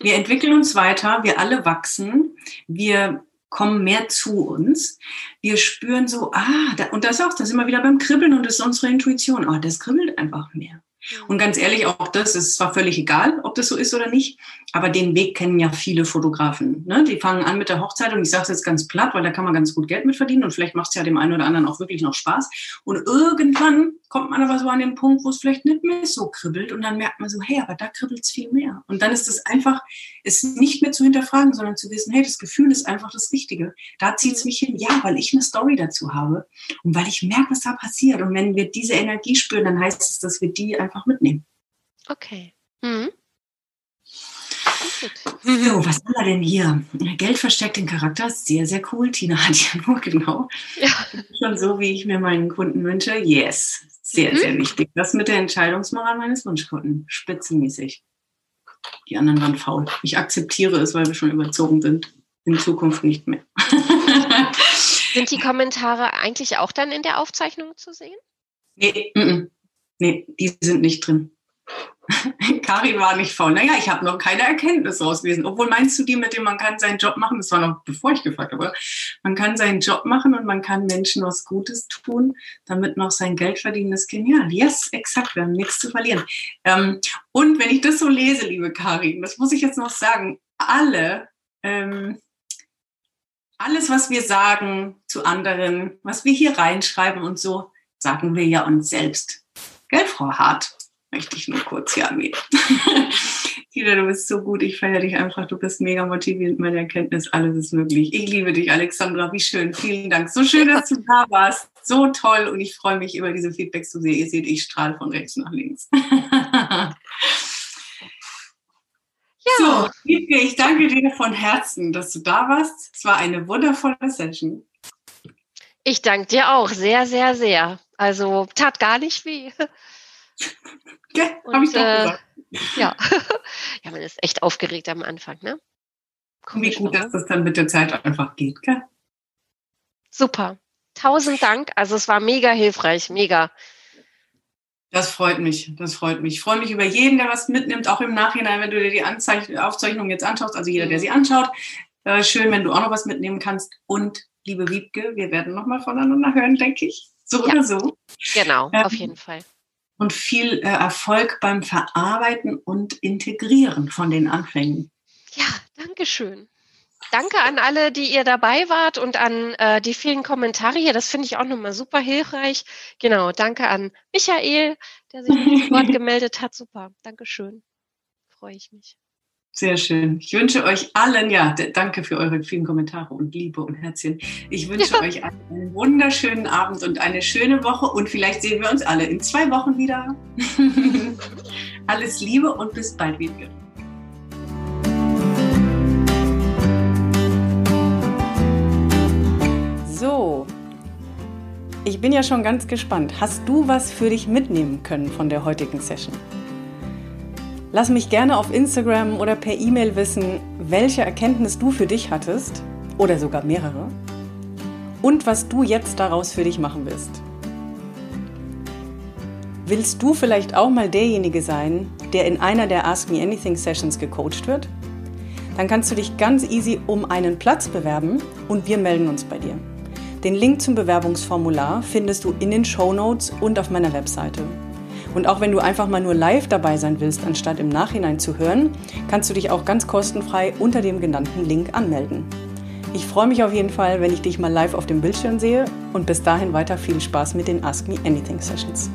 Wir entwickeln uns weiter, wir alle wachsen, wir kommen mehr zu uns. Wir spüren so, ah, da, und das auch, da sind wir wieder beim Kribbeln und das ist unsere Intuition. Oh, das kribbelt einfach mehr. Und ganz ehrlich, auch das ist zwar völlig egal, ob das so ist oder nicht, aber den Weg kennen ja viele Fotografen. Ne? Die fangen an mit der Hochzeit und ich sage es jetzt ganz platt, weil da kann man ganz gut Geld mit verdienen und vielleicht macht es ja dem einen oder anderen auch wirklich noch Spaß. Und irgendwann kommt man aber so an den Punkt, wo es vielleicht nicht mehr so kribbelt und dann merkt man so, hey, aber da kribbelt es viel mehr. Und dann ist es einfach, es nicht mehr zu hinterfragen, sondern zu wissen, hey, das Gefühl ist einfach das Richtige. Da zieht es mich hin, ja, weil ich eine Story dazu habe und weil ich merke, was da passiert. Und wenn wir diese Energie spüren, dann heißt es, dass wir die einfach mitnehmen. Okay. Mhm. So, was haben wir denn hier? Geld versteckt den Charakter, sehr, sehr cool. Tina hat ja nur genau. Ja. Schon so, wie ich mir meinen Kunden wünsche. Yes, sehr, mhm. sehr wichtig. Das mit der Entscheidungsmoral meines Wunschkunden. Spitzenmäßig. Die anderen waren faul. Ich akzeptiere es, weil wir schon überzogen sind. In Zukunft nicht mehr. sind die Kommentare eigentlich auch dann in der Aufzeichnung zu sehen? Nee, m -m. nee die sind nicht drin. Karin war nicht faul. Naja, ich habe noch keine Erkenntnis rausgelesen. Obwohl meinst du die mit dem, man kann seinen Job machen, das war noch bevor ich gefragt habe, man kann seinen Job machen und man kann Menschen was Gutes tun, damit noch sein Geld verdienen, ist genial. Yes, exakt, wir haben nichts zu verlieren. Ähm, und wenn ich das so lese, liebe Karin, das muss ich jetzt noch sagen, alle, ähm, alles, was wir sagen zu anderen, was wir hier reinschreiben und so, sagen wir ja uns selbst. Gell, Frau Hart? Möchte ich nur kurz hier annehmen. Tina, du bist so gut. Ich feiere dich einfach. Du bist mega motivierend. Meine Erkenntnis, alles ist möglich. Ich liebe dich, Alexandra. Wie schön. Vielen Dank. So schön, dass du da warst. So toll. Und ich freue mich über diese Feedbacks zu sehen. Ihr seht, ich strahle von rechts nach links. ja. So, ich danke dir von Herzen, dass du da warst. Es war eine wundervolle Session. Ich danke dir auch sehr, sehr, sehr. Also tat gar nicht weh. Ja, habe ich doch äh, gesagt. Ja. ja, man ist echt aufgeregt am Anfang, ne? Komisch, Wie gut, dass das dann mit der Zeit einfach geht, gell? Super. Tausend Dank. Also es war mega hilfreich, mega. Das freut mich, das freut mich. Ich freue mich über jeden, der was mitnimmt, auch im Nachhinein, wenn du dir die Anzeich Aufzeichnung jetzt anschaust, also jeder, der mhm. sie anschaut. Äh, schön, wenn du auch noch was mitnehmen kannst. Und liebe Wiebke, wir werden nochmal voneinander hören, denke ich. So ja. oder so. Genau, ähm, auf jeden Fall und viel äh, Erfolg beim Verarbeiten und Integrieren von den Anfängen. Ja, danke schön. Danke an alle, die ihr dabei wart und an äh, die vielen Kommentare hier. Das finde ich auch nochmal super hilfreich. Genau, danke an Michael, der sich zu Wort gemeldet hat. Super, danke schön. Freue ich mich. Sehr schön. Ich wünsche euch allen, ja, danke für eure vielen Kommentare und Liebe und Herzchen. Ich wünsche ja. euch einen wunderschönen Abend und eine schöne Woche und vielleicht sehen wir uns alle in zwei Wochen wieder. Alles Liebe und bis bald wieder. So, ich bin ja schon ganz gespannt. Hast du was für dich mitnehmen können von der heutigen Session? Lass mich gerne auf Instagram oder per E-Mail wissen, welche Erkenntnis du für dich hattest oder sogar mehrere und was du jetzt daraus für dich machen willst. Willst du vielleicht auch mal derjenige sein, der in einer der Ask Me Anything Sessions gecoacht wird? Dann kannst du dich ganz easy um einen Platz bewerben und wir melden uns bei dir. Den Link zum Bewerbungsformular findest du in den Show Notes und auf meiner Webseite. Und auch wenn du einfach mal nur live dabei sein willst, anstatt im Nachhinein zu hören, kannst du dich auch ganz kostenfrei unter dem genannten Link anmelden. Ich freue mich auf jeden Fall, wenn ich dich mal live auf dem Bildschirm sehe und bis dahin weiter viel Spaß mit den Ask Me Anything Sessions.